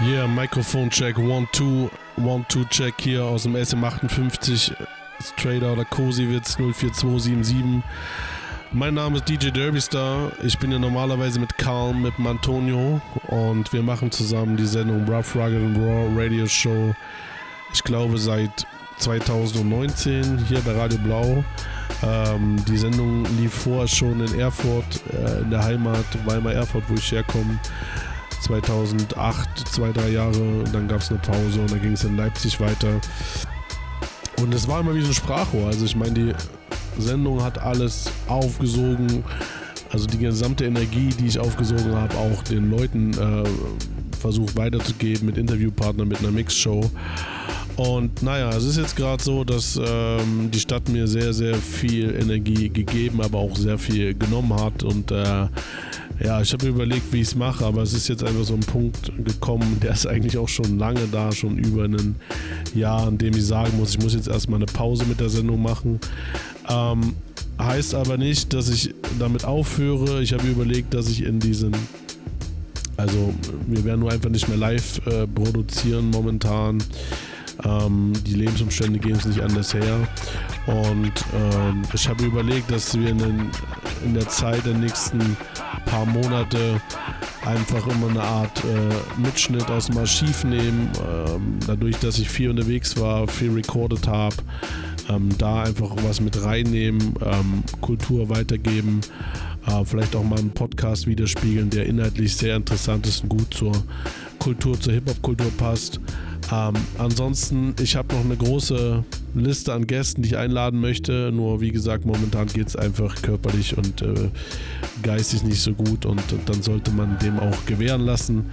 Yeah, Mikrofoncheck, one, two, one, two, check hier aus dem SM58, straight out of Kosiewitz 04277. Mein Name ist DJ Derbystar. Ich bin ja normalerweise mit Karl, mit Antonio und wir machen zusammen die Sendung Rough, Rugged and Raw Radio Show. Ich glaube seit 2019 hier bei Radio Blau. Ähm, die Sendung lief vorher schon in Erfurt, äh, in der Heimat, Weimar Erfurt, wo ich herkomme. 2008, zwei, drei Jahre, dann gab es eine Pause und dann ging es in Leipzig weiter. Und es war immer wie so ein Sprachrohr. Also ich meine, die Sendung hat alles aufgesogen. Also die gesamte Energie, die ich aufgesogen habe, auch den Leuten äh, versucht weiterzugeben mit Interviewpartnern, mit einer Mixshow. Und naja, es ist jetzt gerade so, dass ähm, die Stadt mir sehr, sehr viel Energie gegeben, aber auch sehr viel genommen hat. Und äh, ja, ich habe mir überlegt, wie ich es mache, aber es ist jetzt einfach so ein Punkt gekommen, der ist eigentlich auch schon lange da, schon über ein Jahr, an dem ich sagen muss, ich muss jetzt erstmal eine Pause mit der Sendung machen. Ähm, heißt aber nicht, dass ich damit aufhöre. Ich habe überlegt, dass ich in diesen also wir werden nur einfach nicht mehr live äh, produzieren momentan. Ähm, die Lebensumstände gehen es nicht anders her. Und ähm, ich habe überlegt, dass wir in, den, in, der Zeit der nächsten paar Monate einfach immer eine Art äh, Mitschnitt aus dem Archiv nehmen. Ähm, dadurch, dass ich viel unterwegs war, viel recorded habe, ähm, da einfach was mit reinnehmen, ähm, Kultur weitergeben äh, vielleicht auch mal einen Podcast widerspiegeln, der inhaltlich sehr interessant ist und gut zur Kultur, zur Hip-Hop-Kultur passt. Ähm, ansonsten, ich habe noch eine große Liste an Gästen, die ich einladen möchte. Nur wie gesagt, momentan geht es einfach körperlich und äh, geistig nicht so gut und, und, dann sollte man dem auch gewähren lassen.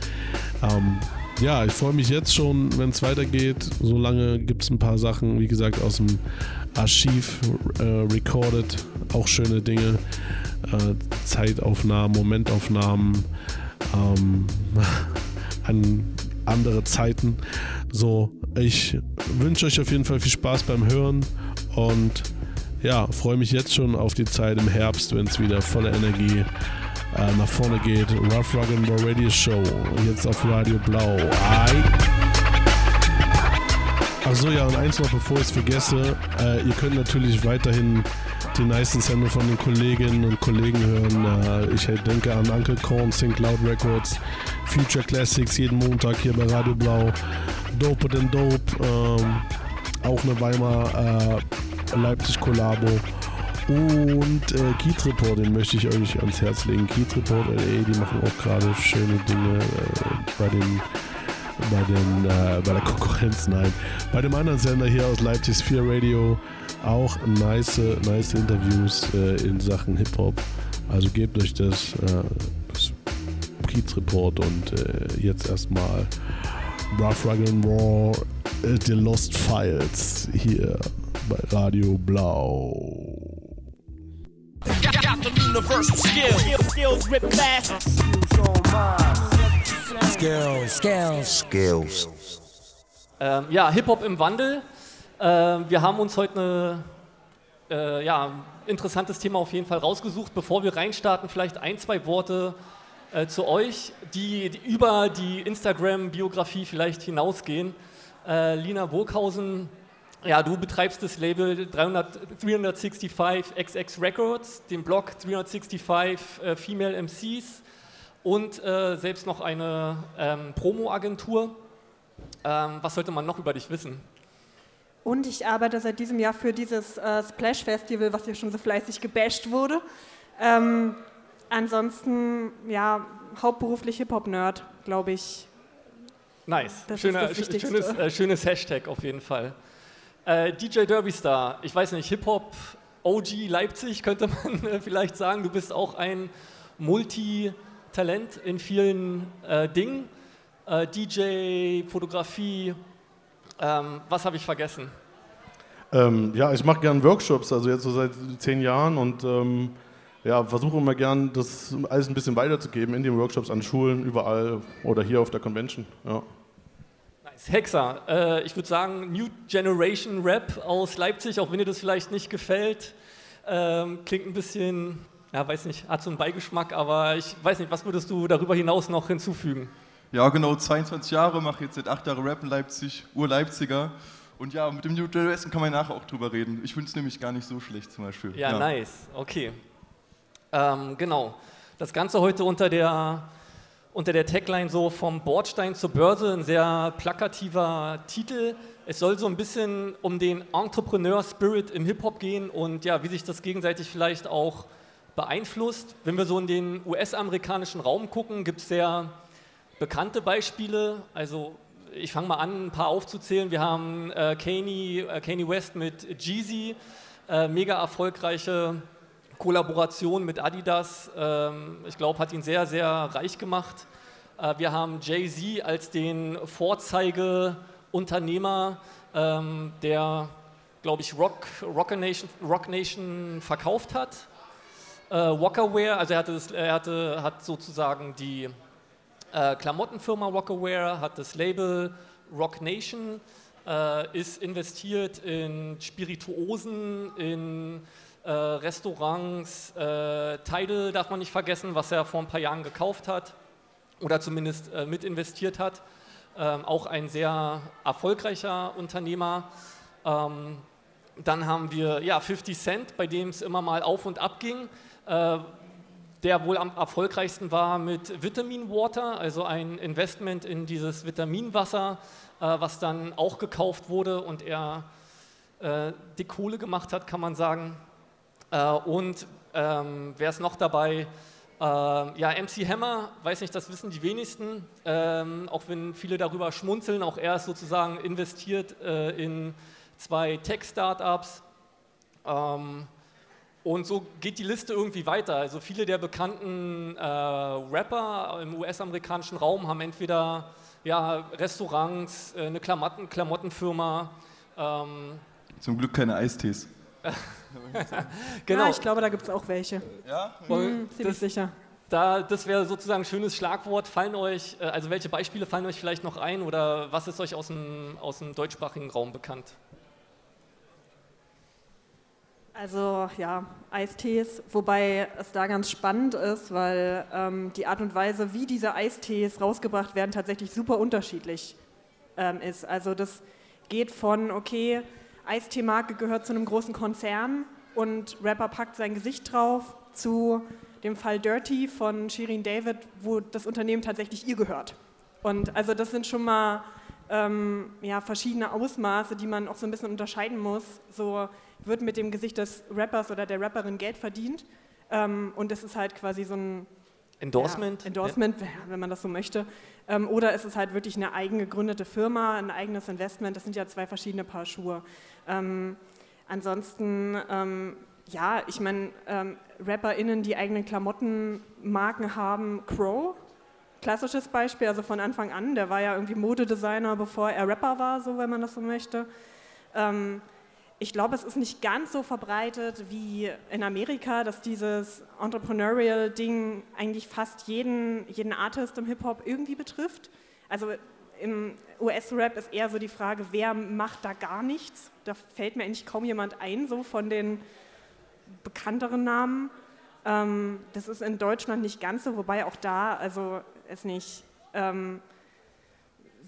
Ähm, ja, ich freue mich jetzt schon, wenn es weitergeht. Solange gibt es ein paar Sachen, wie gesagt, aus dem Archiv äh, recorded. Auch schöne Dinge. Äh, Zeitaufnahmen, Momentaufnahmen ähm, an andere Zeiten. So, ich wünsche euch auf jeden Fall viel Spaß beim Hören und ja, freue mich jetzt schon auf die Zeit im Herbst, wenn es wieder voller Energie äh, nach vorne geht. Rough Rock and Roll Radio Show, jetzt auf Radio Blau. Ai. Achso, ja, und eins noch, bevor ich es vergesse, äh, ihr könnt natürlich weiterhin die nice Sendung von den Kolleginnen und Kollegen hören. Äh, ich denke an Uncle Corn, Think Loud Records, Future Classics jeden Montag hier bei Radio Blau. Dope than Dope, ähm, auch eine Weimar äh, Leipzig Kollabo. Und äh, Kiez Report, den möchte ich euch ans Herz legen. Kiez Report LA, die machen auch gerade schöne Dinge äh, bei den bei, den, äh, bei der Konkurrenz, nein. Bei dem anderen Sender hier aus Leipzig Sphere Radio auch nice, nice Interviews äh, in Sachen Hip-Hop. Also gebt euch das, äh, das Kiez Report und äh, jetzt erstmal Rough Rugged and Raw äh, The Lost Files hier bei Radio Blau. Got, got the universal skill. Skills, skills, rip fast. Skills. Skills. Skills. Ähm, ja, Hip-Hop im Wandel. Ähm, wir haben uns heute eine, äh, ja, interessantes Thema auf jeden Fall rausgesucht. Bevor wir reinstarten, vielleicht ein, zwei Worte äh, zu euch, die, die über die Instagram-Biografie vielleicht hinausgehen. Äh, Lina Burghausen, ja, du betreibst das Label 300, 365 XX Records, den Blog 365 äh, Female MCs und äh, selbst noch eine ähm, Promo-Agentur. Ähm, was sollte man noch über dich wissen? Und ich arbeite seit diesem Jahr für dieses äh, Splash Festival, was hier schon so fleißig gebasht wurde. Ähm, ansonsten, ja, hauptberuflich Hip-Hop-Nerd, glaube ich. Nice, Das ist Schöner, das sch- Wichtigste. schönes, äh, schönes Hashtag auf jeden Fall. Äh, DJ Derbystar, ich weiß nicht, Hip-Hop OG Leipzig könnte man äh, vielleicht sagen. Du bist auch ein Talent in vielen äh, Dingen. Äh, DJ, Fotografie. Ähm, was habe ich vergessen? Ähm, ja, ich mache gern Workshops, also jetzt so seit zehn Jahren und ähm, ja, versuche immer gern, das alles ein bisschen weiterzugeben in den Workshops an Schulen, überall oder hier auf der Convention. Ja. Nice. Hexer, äh, ich würde sagen, New Generation Rap aus Leipzig, auch wenn dir das vielleicht nicht gefällt. Ähm, klingt ein bisschen, ja, weiß nicht, hat so einen Beigeschmack, aber ich weiß nicht, was würdest du darüber hinaus noch hinzufügen? Ja, genau, 22 Jahre, mache jetzt seit acht Jahren Rap in Leipzig, Ur-Leipziger. Und ja, mit dem New Generation kann man nachher auch drüber reden. Ich finde es nämlich gar nicht so schlecht zum Beispiel. Ja, nice, okay. Ähm, genau. Das Ganze heute unter der, unter der Tagline so vom Bordstein zur Börse, ein sehr plakativer Titel. Es soll so ein bisschen um den Entrepreneur-Spirit im Hip-Hop gehen und ja, wie sich das gegenseitig vielleicht auch beeinflusst. Wenn wir so in den US-amerikanischen Raum gucken, gibt es sehr bekannte Beispiele. Also ich fange mal an, ein paar aufzuzählen. Wir haben äh, Kanye, äh, Kanye West mit Jeezy, äh, mega erfolgreiche Kollaboration mit Adidas. Ähm, ich glaube, hat ihn sehr, sehr reich gemacht. Äh, wir haben Jay-Z als den Vorzeigeunternehmer, ähm, der, glaube ich, Rock, Rock, Nation, Rock Nation verkauft hat. Äh, Walkerwear, also er, hatte das, er hatte, hat sozusagen die äh, Klamottenfirma Rockaware, hat das Label Rock Nation, äh, ist investiert in Spirituosen, in äh, Restaurants, äh, Tidal darf man nicht vergessen, was er vor ein paar Jahren gekauft hat oder zumindest äh, mit investiert hat. Ähm, auch ein sehr erfolgreicher Unternehmer. Ähm, dann haben wir ja, 50 Cent, bei dem es immer mal auf und ab ging. Äh, der wohl am erfolgreichsten war mit Vitamin Water, also ein Investment in dieses Vitaminwasser, äh, was dann auch gekauft wurde und er äh, die Kohle gemacht hat, kann man sagen. Äh, und ähm, wer ist noch dabei? Äh, ja, MC Hammer, weiß nicht, das wissen die wenigsten, ähm, auch wenn viele darüber schmunzeln, auch er ist sozusagen investiert äh, in zwei Tech-Startups. Ähm, und so geht die Liste irgendwie weiter. Also viele der bekannten äh, Rapper im US-amerikanischen Raum haben entweder ja, Restaurants, äh, eine Klamotten, Klamottenfirma. Ähm, Zum Glück keine Eistees. genau. Ja, ich glaube, da gibt es auch welche. Ja? Hm, ziemlich das, sicher. Da, das wäre sozusagen ein schönes Schlagwort. Fallen euch, äh, also welche Beispiele fallen euch vielleicht noch ein oder was ist euch aus dem, aus dem deutschsprachigen Raum bekannt? Also ja, Eistees, wobei es da ganz spannend ist, weil ähm, die Art und Weise, wie diese Eistees rausgebracht werden, tatsächlich super unterschiedlich ähm, ist. Also das geht von, okay, Eistee-Marke gehört zu einem großen Konzern und Rapper packt sein Gesicht drauf, zu dem Fall Dirty von Shirin David, wo das Unternehmen tatsächlich ihr gehört. Und also das sind schon mal ähm, ja, verschiedene Ausmaße, die man auch so ein bisschen unterscheiden muss. So wird mit dem Gesicht des Rappers oder der Rapperin Geld verdient. Ähm, und es ist halt quasi so ein Endorsement? Ja, Endorsement, ja. wenn man das so möchte. Ähm, oder es ist halt wirklich eine eigen gegründete Firma, ein eigenes Investment. Das sind ja zwei verschiedene Paar Schuhe. Ähm, ansonsten, ähm, ja, ich meine, ähm, RapperInnen, die eigene Klamottenmarken haben, Crow, klassisches Beispiel, also von Anfang an, der war ja irgendwie Modedesigner, bevor er Rapper war, so wenn man das so möchte. Ich glaube, es ist nicht ganz so verbreitet wie in Amerika, dass dieses Entrepreneurial-Ding eigentlich fast jeden, jeden Artist im Hip-Hop irgendwie betrifft. Also im US-Rap ist eher so die Frage, wer macht da gar nichts? Da fällt mir eigentlich kaum jemand ein, so von den bekannteren Namen. Ähm, das ist in Deutschland nicht ganz so, wobei auch da, also es nicht, ähm,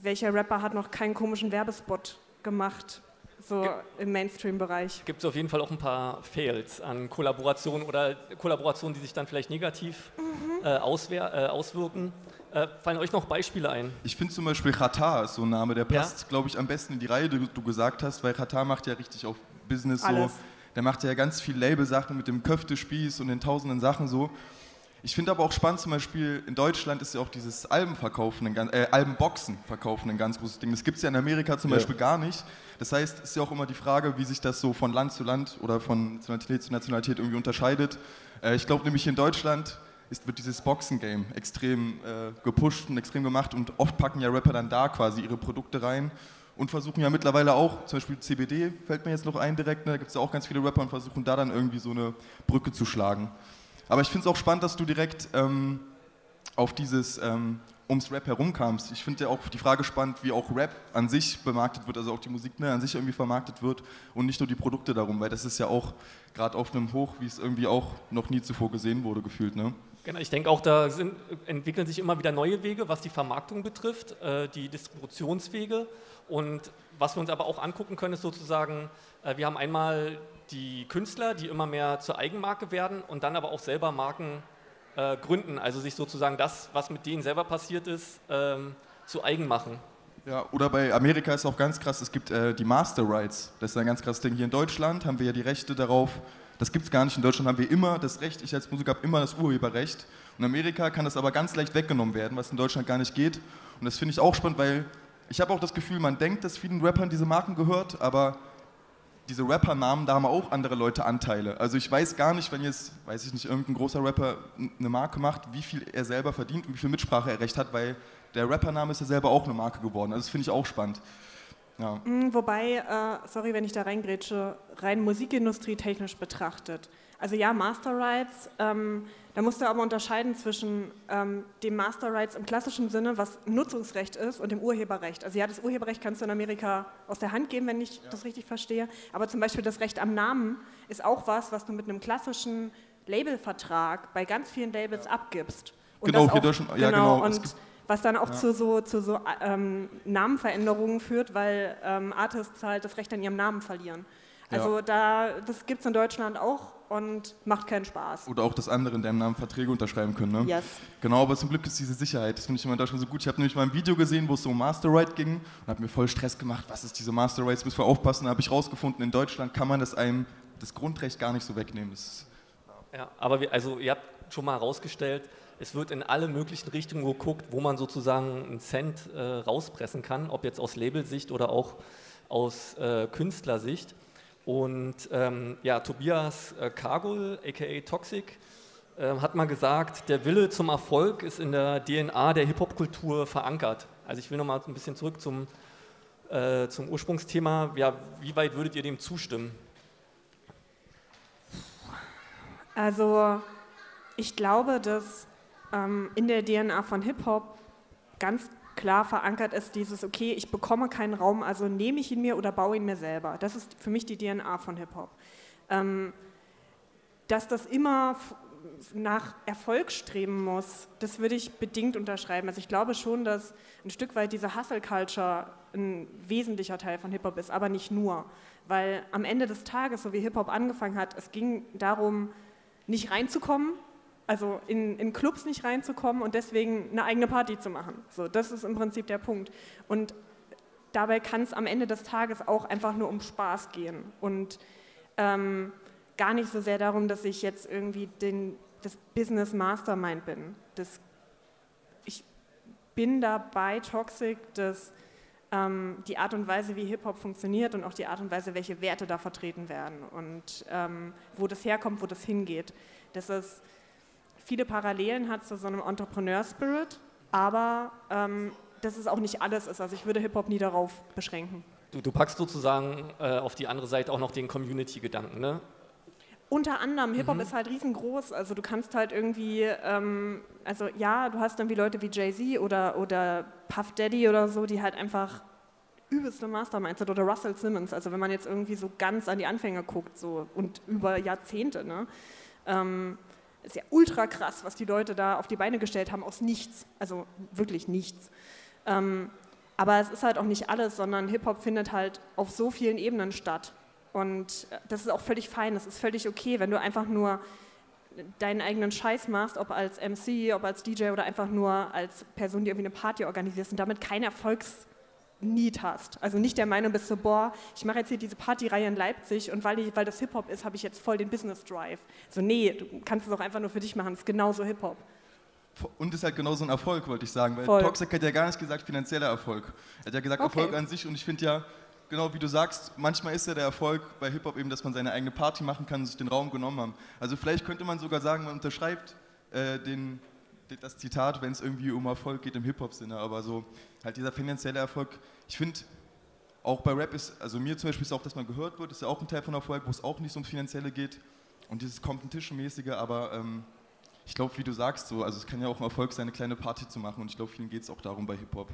welcher Rapper hat noch keinen komischen Werbespot gemacht? So im Mainstream-Bereich. Gibt es auf jeden Fall auch ein paar Fails an Kollaborationen oder Kollaborationen, die sich dann vielleicht negativ mhm. äh, äh, auswirken. Äh, fallen euch noch Beispiele ein? Ich finde zum Beispiel Qatar ist so ein Name, der passt, ja? glaube ich, am besten in die Reihe, die du gesagt hast, weil Qatar macht ja richtig auf Business Alles. so. Der macht ja ganz viel Label-Sachen mit dem Köftespieß und den tausenden Sachen so. Ich finde aber auch spannend, zum Beispiel in Deutschland ist ja auch dieses Albenverkaufen, äh, Albenboxen verkaufen ein ganz großes Ding. Das gibt es ja in Amerika zum ja. Beispiel gar nicht. Das heißt, es ist ja auch immer die Frage, wie sich das so von Land zu Land oder von Nationalität zu Nationalität irgendwie unterscheidet. Äh, ich glaube nämlich in Deutschland ist, wird dieses Boxen-Game extrem äh, gepusht und extrem gemacht und oft packen ja Rapper dann da quasi ihre Produkte rein und versuchen ja mittlerweile auch, zum Beispiel CBD fällt mir jetzt noch ein direkt, ne, da gibt es ja auch ganz viele Rapper und versuchen da dann irgendwie so eine Brücke zu schlagen. Aber ich finde es auch spannend, dass du direkt ähm, auf dieses ähm, ums Rap herumkamst. Ich finde ja auch die Frage spannend, wie auch Rap an sich bemarktet wird, also auch die Musik ne, an sich irgendwie vermarktet wird und nicht nur die Produkte darum, weil das ist ja auch gerade auf einem Hoch, wie es irgendwie auch noch nie zuvor gesehen wurde, gefühlt. Ne? Genau, ich denke auch, da sind, entwickeln sich immer wieder neue Wege, was die Vermarktung betrifft, äh, die Distributionswege. Und was wir uns aber auch angucken können, ist sozusagen, äh, wir haben einmal die Künstler, die immer mehr zur Eigenmarke werden und dann aber auch selber Marken äh, gründen, also sich sozusagen das, was mit denen selber passiert ist, ähm, zu eigen machen. Ja, oder bei Amerika ist auch ganz krass, es gibt äh, die Master Rights. Das ist ein ganz krasses Ding. Hier in Deutschland haben wir ja die Rechte darauf. Das gibt es gar nicht. In Deutschland haben wir immer das Recht, ich als Musiker habe immer das Urheberrecht. In Amerika kann das aber ganz leicht weggenommen werden, was in Deutschland gar nicht geht. Und das finde ich auch spannend, weil ich habe auch das Gefühl, man denkt, dass vielen Rappern diese Marken gehört, aber diese Rapper-Namen, da haben auch andere Leute Anteile. Also ich weiß gar nicht, wenn jetzt, weiß ich nicht, irgendein großer Rapper eine Marke macht, wie viel er selber verdient und wie viel Mitsprache er recht hat, weil der Rappername ist ja selber auch eine Marke geworden. Also das finde ich auch spannend. Ja. Mm, wobei, äh, sorry, wenn ich da reingrätsche, rein Musikindustrie technisch betrachtet. Also ja, Master Rights, ähm, da musst du aber unterscheiden zwischen ähm, dem Master Rights im klassischen Sinne, was Nutzungsrecht ist, und dem Urheberrecht. Also ja, das Urheberrecht kannst du in Amerika aus der Hand geben, wenn ich ja. das richtig verstehe. Aber zum Beispiel das Recht am Namen ist auch was, was du mit einem klassischen Labelvertrag bei ganz vielen Labels ja. abgibst. Und genau, auch, Deutschen, ja, genau. genau. Und was dann auch ja. zu so, zu so ähm, Namenveränderungen führt, weil ähm, Artists halt das Recht an ihrem Namen verlieren. Also da, das gibt es in Deutschland auch und macht keinen Spaß. Oder auch, dass andere in deinem Namen Verträge unterschreiben können. Ne? Yes. Genau, aber zum Glück ist diese Sicherheit, das finde ich immer in Deutschland so gut. Ich habe nämlich mal ein Video gesehen, wo es so um Master Right ging und habe mir voll Stress gemacht, was ist diese Master Rights, müssen wir aufpassen. Da habe ich rausgefunden, in Deutschland kann man das einem das Grundrecht gar nicht so wegnehmen. Das, ja. ja, aber wir, also ihr habt schon mal herausgestellt, es wird in alle möglichen Richtungen geguckt, wo man sozusagen einen Cent äh, rauspressen kann, ob jetzt aus Labelsicht oder auch aus äh, Künstlersicht. Und ähm, ja, Tobias äh, Kagul, aka Toxic, äh, hat mal gesagt, der Wille zum Erfolg ist in der DNA der Hip-Hop-Kultur verankert. Also ich will nochmal ein bisschen zurück zum, äh, zum Ursprungsthema. Ja, wie weit würdet ihr dem zustimmen? Also ich glaube, dass ähm, in der DNA von Hip-Hop ganz klar verankert ist dieses, okay, ich bekomme keinen Raum, also nehme ich ihn mir oder baue ihn mir selber. Das ist für mich die DNA von Hip-Hop. Ähm, dass das immer nach Erfolg streben muss, das würde ich bedingt unterschreiben. Also ich glaube schon, dass ein Stück weit diese Hustle-Culture ein wesentlicher Teil von Hip-Hop ist, aber nicht nur. Weil am Ende des Tages, so wie Hip-Hop angefangen hat, es ging darum, nicht reinzukommen, also in, in Clubs nicht reinzukommen und deswegen eine eigene Party zu machen. So, das ist im Prinzip der Punkt. Und dabei kann es am Ende des Tages auch einfach nur um Spaß gehen und ähm, gar nicht so sehr darum, dass ich jetzt irgendwie den, das Business Mastermind bin. Das, ich bin dabei Toxic, dass ähm, die Art und Weise, wie Hip-Hop funktioniert und auch die Art und Weise, welche Werte da vertreten werden und ähm, wo das herkommt, wo das hingeht. Das ist viele Parallelen hat zu so einem Entrepreneur-Spirit, aber ähm, dass es auch nicht alles ist. Also ich würde Hip-Hop nie darauf beschränken. Du, du packst sozusagen äh, auf die andere Seite auch noch den Community-Gedanken, ne? Unter anderem, Hip-Hop mhm. ist halt riesengroß, also du kannst halt irgendwie, ähm, also ja, du hast dann wie Leute wie Jay-Z oder, oder Puff Daddy oder so, die halt einfach übelste Masterminds sind oder Russell Simmons, also wenn man jetzt irgendwie so ganz an die Anfänge guckt so und über Jahrzehnte, ne? Ähm, ist ja ultra krass, was die Leute da auf die Beine gestellt haben aus nichts. Also wirklich nichts. Ähm, aber es ist halt auch nicht alles, sondern Hip-Hop findet halt auf so vielen Ebenen statt. Und äh, das ist auch völlig fein, das ist völlig okay, wenn du einfach nur deinen eigenen Scheiß machst, ob als MC, ob als DJ oder einfach nur als Person, die irgendwie eine Party organisierst und damit kein Erfolgs Need hast. Also nicht der Meinung bist, so, boah, ich mache jetzt hier diese Partyreihe in Leipzig und weil, ich, weil das Hip-Hop ist, habe ich jetzt voll den Business-Drive. So, nee, du kannst es auch einfach nur für dich machen, es ist genauso Hip-Hop. Und ist halt genauso ein Erfolg, wollte ich sagen, weil voll. Toxic hat ja gar nicht gesagt finanzieller Erfolg. Er hat ja gesagt okay. Erfolg an sich und ich finde ja, genau wie du sagst, manchmal ist ja der Erfolg bei Hip-Hop eben, dass man seine eigene Party machen kann und sich den Raum genommen haben. Also vielleicht könnte man sogar sagen, man unterschreibt äh, den, das Zitat, wenn es irgendwie um Erfolg geht im Hip-Hop-Sinne, aber so halt dieser finanzielle Erfolg, ich finde, auch bei Rap ist, also mir zum Beispiel ist auch, dass man gehört wird, ist ja auch ein Teil von Erfolg, wo es auch nicht so ums Finanzielle geht und dieses Competition-mäßige, aber ähm, ich glaube, wie du sagst, so, also es kann ja auch ein Erfolg sein, eine kleine Party zu machen und ich glaube, vielen geht es auch darum bei Hip-Hop.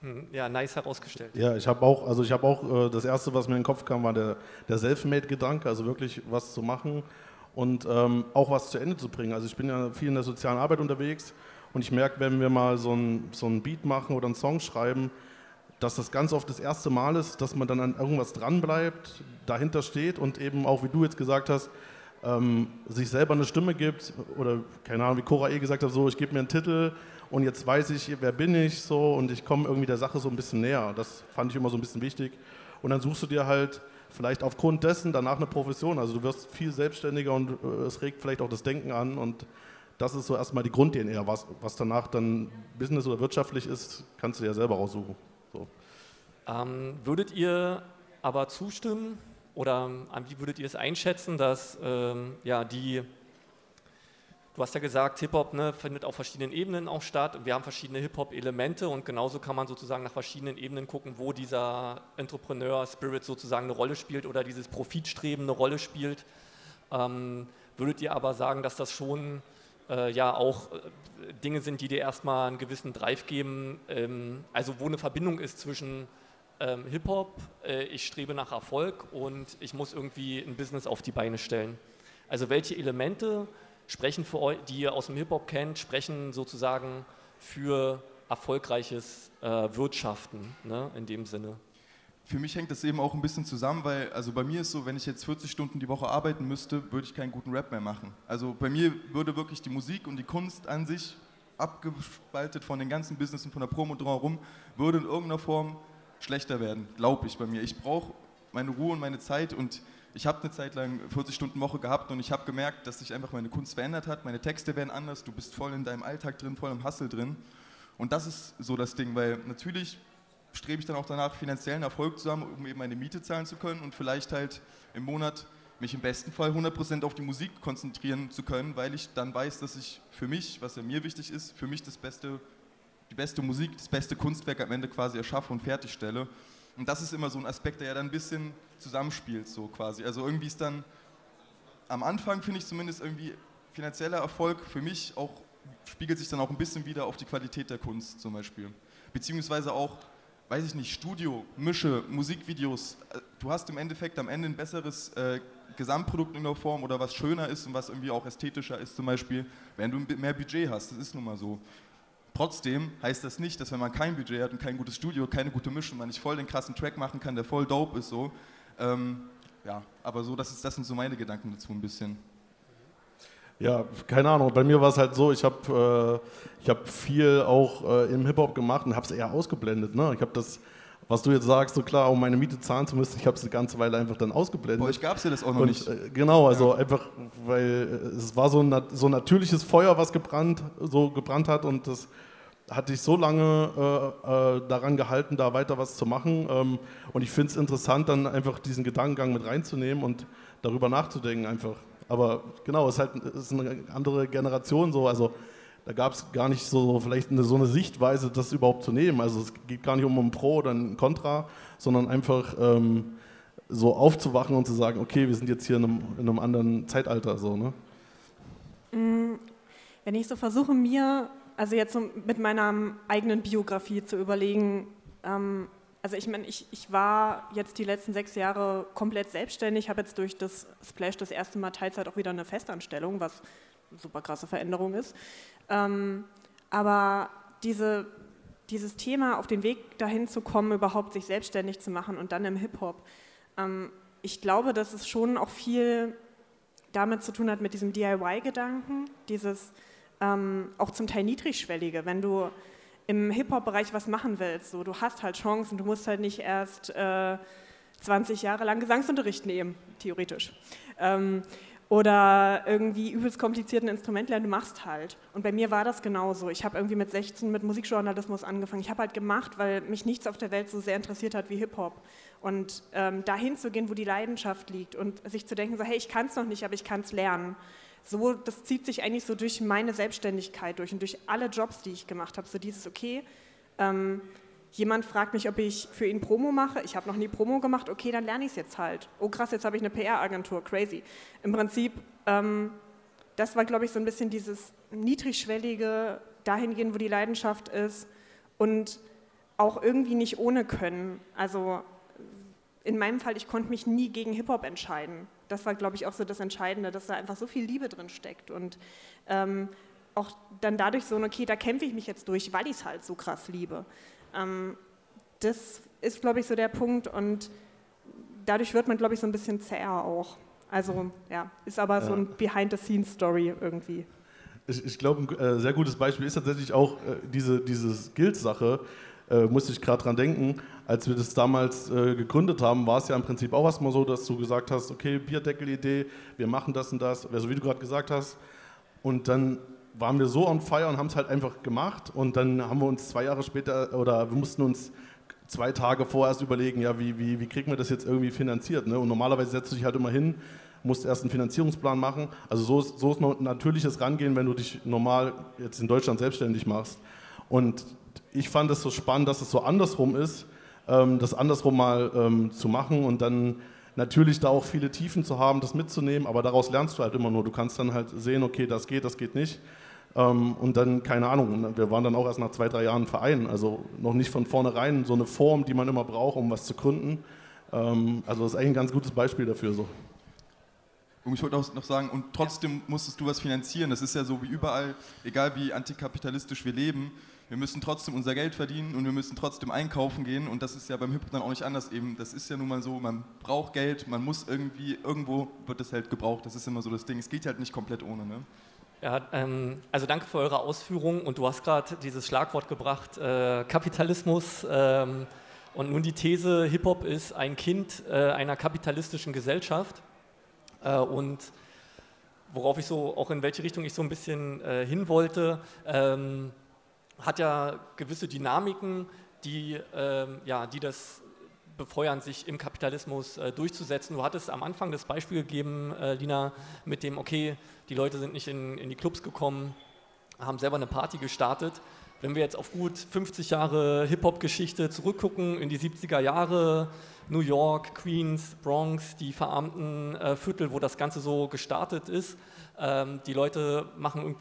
Hm, Ja, nice herausgestellt. Ja, ich habe auch, also ich habe auch, äh, das erste, was mir in den Kopf kam, war der, der Selfmade-Gedanke, also wirklich was zu machen und ähm, auch was zu Ende zu bringen. Also ich bin ja viel in der sozialen Arbeit unterwegs und ich merke, wenn wir mal so ein, so ein Beat machen oder einen Song schreiben, dass das ganz oft das erste Mal ist, dass man dann an irgendwas dranbleibt, dahinter steht und eben auch, wie du jetzt gesagt hast, ähm, sich selber eine Stimme gibt oder keine Ahnung, wie Cora eh gesagt hat, so ich gebe mir einen Titel und jetzt weiß ich, wer bin ich so und ich komme irgendwie der Sache so ein bisschen näher. Das fand ich immer so ein bisschen wichtig. Und dann suchst du dir halt vielleicht aufgrund dessen danach eine Profession. Also du wirst viel selbstständiger und äh, es regt vielleicht auch das Denken an und das ist so erstmal die Grund-DNA. Was, was danach dann Business oder wirtschaftlich ist, kannst du dir ja selber raussuchen. So. Ähm, würdet ihr aber zustimmen oder ähm, wie würdet ihr es einschätzen, dass ähm, ja, die, du hast ja gesagt, Hip-Hop ne, findet auf verschiedenen Ebenen auch statt. Wir haben verschiedene Hip-Hop-Elemente und genauso kann man sozusagen nach verschiedenen Ebenen gucken, wo dieser Entrepreneur-Spirit sozusagen eine Rolle spielt oder dieses Profitstreben eine Rolle spielt. Ähm, würdet ihr aber sagen, dass das schon äh, ja auch äh, Dinge sind, die dir erstmal einen gewissen Drive geben, ähm, also wo eine Verbindung ist zwischen ähm, Hip-Hop, äh, ich strebe nach Erfolg und ich muss irgendwie ein Business auf die Beine stellen. Also welche Elemente sprechen für euch, die ihr aus dem Hip-Hop kennt, sprechen sozusagen für erfolgreiches äh, Wirtschaften ne, in dem Sinne? Für mich hängt das eben auch ein bisschen zusammen, weil also bei mir ist so, wenn ich jetzt 40 Stunden die Woche arbeiten müsste, würde ich keinen guten Rap mehr machen. Also bei mir würde wirklich die Musik und die Kunst an sich abgespaltet von den ganzen Business und von der Promo drumherum, würde in irgendeiner Form schlechter werden, glaube ich bei mir. Ich brauche meine Ruhe und meine Zeit und ich habe eine Zeit lang 40 Stunden Woche gehabt und ich habe gemerkt, dass sich einfach meine Kunst verändert hat, meine Texte werden anders, du bist voll in deinem Alltag drin, voll im Hustle drin und das ist so das Ding, weil natürlich strebe ich dann auch danach, finanziellen Erfolg zu haben, um eben meine Miete zahlen zu können und vielleicht halt im Monat mich im besten Fall 100% auf die Musik konzentrieren zu können, weil ich dann weiß, dass ich für mich, was ja mir wichtig ist, für mich das beste, die beste Musik, das beste Kunstwerk am Ende quasi erschaffe und fertigstelle. Und das ist immer so ein Aspekt, der ja dann ein bisschen zusammenspielt, so quasi. Also irgendwie ist dann am Anfang, finde ich zumindest, irgendwie finanzieller Erfolg für mich auch, spiegelt sich dann auch ein bisschen wieder auf die Qualität der Kunst zum Beispiel. Beziehungsweise auch weiß ich nicht, Studio, Mische, Musikvideos, äh, du hast im Endeffekt am Ende ein besseres äh, Gesamtprodukt in der Form oder was schöner ist und was irgendwie auch ästhetischer ist zum Beispiel, wenn du mehr Budget hast, das ist nun mal so. Trotzdem heißt das nicht, dass wenn man kein Budget hat und kein gutes Studio, keine gute Mischung, man nicht voll den krassen Track machen kann, der voll dope ist so. Ähm, ja, aber so, das, ist, das sind so meine Gedanken dazu ein bisschen. Ja, keine Ahnung. Bei mir war es halt so, ich habe äh, hab viel auch äh, im Hip-Hop gemacht und habe es eher ausgeblendet. Ne? Ich habe das, was du jetzt sagst, so klar, um meine Miete zahlen zu müssen, ich habe es eine ganze Weile einfach dann ausgeblendet. Bei euch gab es ja das auch noch und, nicht. Äh, genau, also ja. einfach, weil äh, es war so ein so natürliches Feuer, was gebrannt, so gebrannt hat und das hatte ich so lange äh, äh, daran gehalten, da weiter was zu machen. Ähm, und ich finde es interessant, dann einfach diesen Gedankengang mit reinzunehmen und darüber nachzudenken einfach. Aber genau, es ist halt ist eine andere Generation so. Also da gab es gar nicht so vielleicht eine, so eine Sichtweise, das überhaupt zu nehmen. Also es geht gar nicht um ein Pro oder ein Contra, sondern einfach ähm, so aufzuwachen und zu sagen, okay, wir sind jetzt hier in einem, in einem anderen Zeitalter. So, ne? Wenn ich so versuche, mir, also jetzt so mit meiner eigenen Biografie zu überlegen, ähm, also ich meine, ich, ich war jetzt die letzten sechs Jahre komplett selbstständig, habe jetzt durch das Splash das erste Mal Teilzeit auch wieder eine Festanstellung, was eine super krasse Veränderung ist. Ähm, aber diese, dieses Thema, auf den Weg dahin zu kommen, überhaupt sich selbstständig zu machen und dann im Hip-Hop, ähm, ich glaube, dass es schon auch viel damit zu tun hat mit diesem DIY-Gedanken, dieses ähm, auch zum Teil niedrigschwellige, wenn du im Hip-Hop-Bereich was machen willst. So, du hast halt Chancen, du musst halt nicht erst äh, 20 Jahre lang Gesangsunterricht nehmen, theoretisch. Ähm, oder irgendwie übelst komplizierten Instrument lernen, du machst halt. Und bei mir war das genauso. Ich habe irgendwie mit 16 mit Musikjournalismus angefangen. Ich habe halt gemacht, weil mich nichts auf der Welt so sehr interessiert hat wie Hip-Hop. Und ähm, dahin zu gehen, wo die Leidenschaft liegt und sich zu denken, so, hey, ich kann es noch nicht, aber ich kann es lernen. So, das zieht sich eigentlich so durch meine Selbstständigkeit durch und durch alle Jobs, die ich gemacht habe. So dieses, okay, ähm, jemand fragt mich, ob ich für ihn Promo mache. Ich habe noch nie Promo gemacht. Okay, dann lerne ich es jetzt halt. Oh krass, jetzt habe ich eine PR-Agentur. Crazy. Im Prinzip, ähm, das war, glaube ich, so ein bisschen dieses niedrigschwellige, dahingehend, wo die Leidenschaft ist und auch irgendwie nicht ohne können. Also in meinem Fall, ich konnte mich nie gegen Hip-Hop entscheiden. Das war, glaube ich, auch so das Entscheidende, dass da einfach so viel Liebe drin steckt und ähm, auch dann dadurch so, okay, da kämpfe ich mich jetzt durch, weil ich es halt so krass liebe. Ähm, das ist, glaube ich, so der Punkt und dadurch wird man, glaube ich, so ein bisschen zäher auch. Also ja, ist aber so ein Behind-the-Scenes-Story irgendwie. Ich, ich glaube, ein äh, sehr gutes Beispiel ist tatsächlich auch äh, diese, diese Skills-Sache. Äh, musste ich gerade dran denken. Als wir das damals äh, gegründet haben, war es ja im Prinzip auch erstmal so, dass du gesagt hast, okay, Bierdeckel-Idee, wir machen das und das, also wie du gerade gesagt hast. Und dann waren wir so on fire und haben es halt einfach gemacht. Und dann haben wir uns zwei Jahre später, oder wir mussten uns zwei Tage vorerst überlegen, ja, wie, wie, wie kriegen wir das jetzt irgendwie finanziert. Ne? Und normalerweise setzt du dich halt immer hin, musst erst einen Finanzierungsplan machen. Also so ist, so ist ein natürliches Rangehen, wenn du dich normal jetzt in Deutschland selbstständig machst. Und ich fand es so spannend, dass es so andersrum ist, das andersrum mal ähm, zu machen und dann natürlich da auch viele Tiefen zu haben, das mitzunehmen, aber daraus lernst du halt immer nur. Du kannst dann halt sehen, okay, das geht, das geht nicht. Ähm, und dann, keine Ahnung, wir waren dann auch erst nach zwei, drei Jahren ein Verein, also noch nicht von vornherein so eine Form, die man immer braucht, um was zu gründen. Ähm, also das ist eigentlich ein ganz gutes Beispiel dafür. So. Ich wollte auch noch sagen, und trotzdem musstest du was finanzieren. Das ist ja so wie überall, egal wie antikapitalistisch wir leben, wir müssen trotzdem unser Geld verdienen und wir müssen trotzdem einkaufen gehen. Und das ist ja beim Hip-Hop dann auch nicht anders eben. Das ist ja nun mal so, man braucht Geld, man muss irgendwie, irgendwo wird das halt gebraucht. Das ist immer so das Ding. Es geht halt nicht komplett ohne. Ne? Ja, ähm, also danke für eure Ausführungen und du hast gerade dieses Schlagwort gebracht, äh, Kapitalismus ähm, und nun die These, Hip-Hop ist ein Kind äh, einer kapitalistischen Gesellschaft äh, und worauf ich so, auch in welche Richtung ich so ein bisschen äh, hin wollte, ähm, hat ja gewisse Dynamiken, die, ähm, ja, die das befeuern, sich im Kapitalismus äh, durchzusetzen. Du hattest am Anfang das Beispiel gegeben, äh, Lina, mit dem, okay, die Leute sind nicht in, in die Clubs gekommen, haben selber eine Party gestartet. Wenn wir jetzt auf gut 50 Jahre Hip-Hop-Geschichte zurückgucken, in die 70er Jahre, New York, Queens, Bronx, die verarmten äh, Viertel, wo das Ganze so gestartet ist, ähm, die Leute machen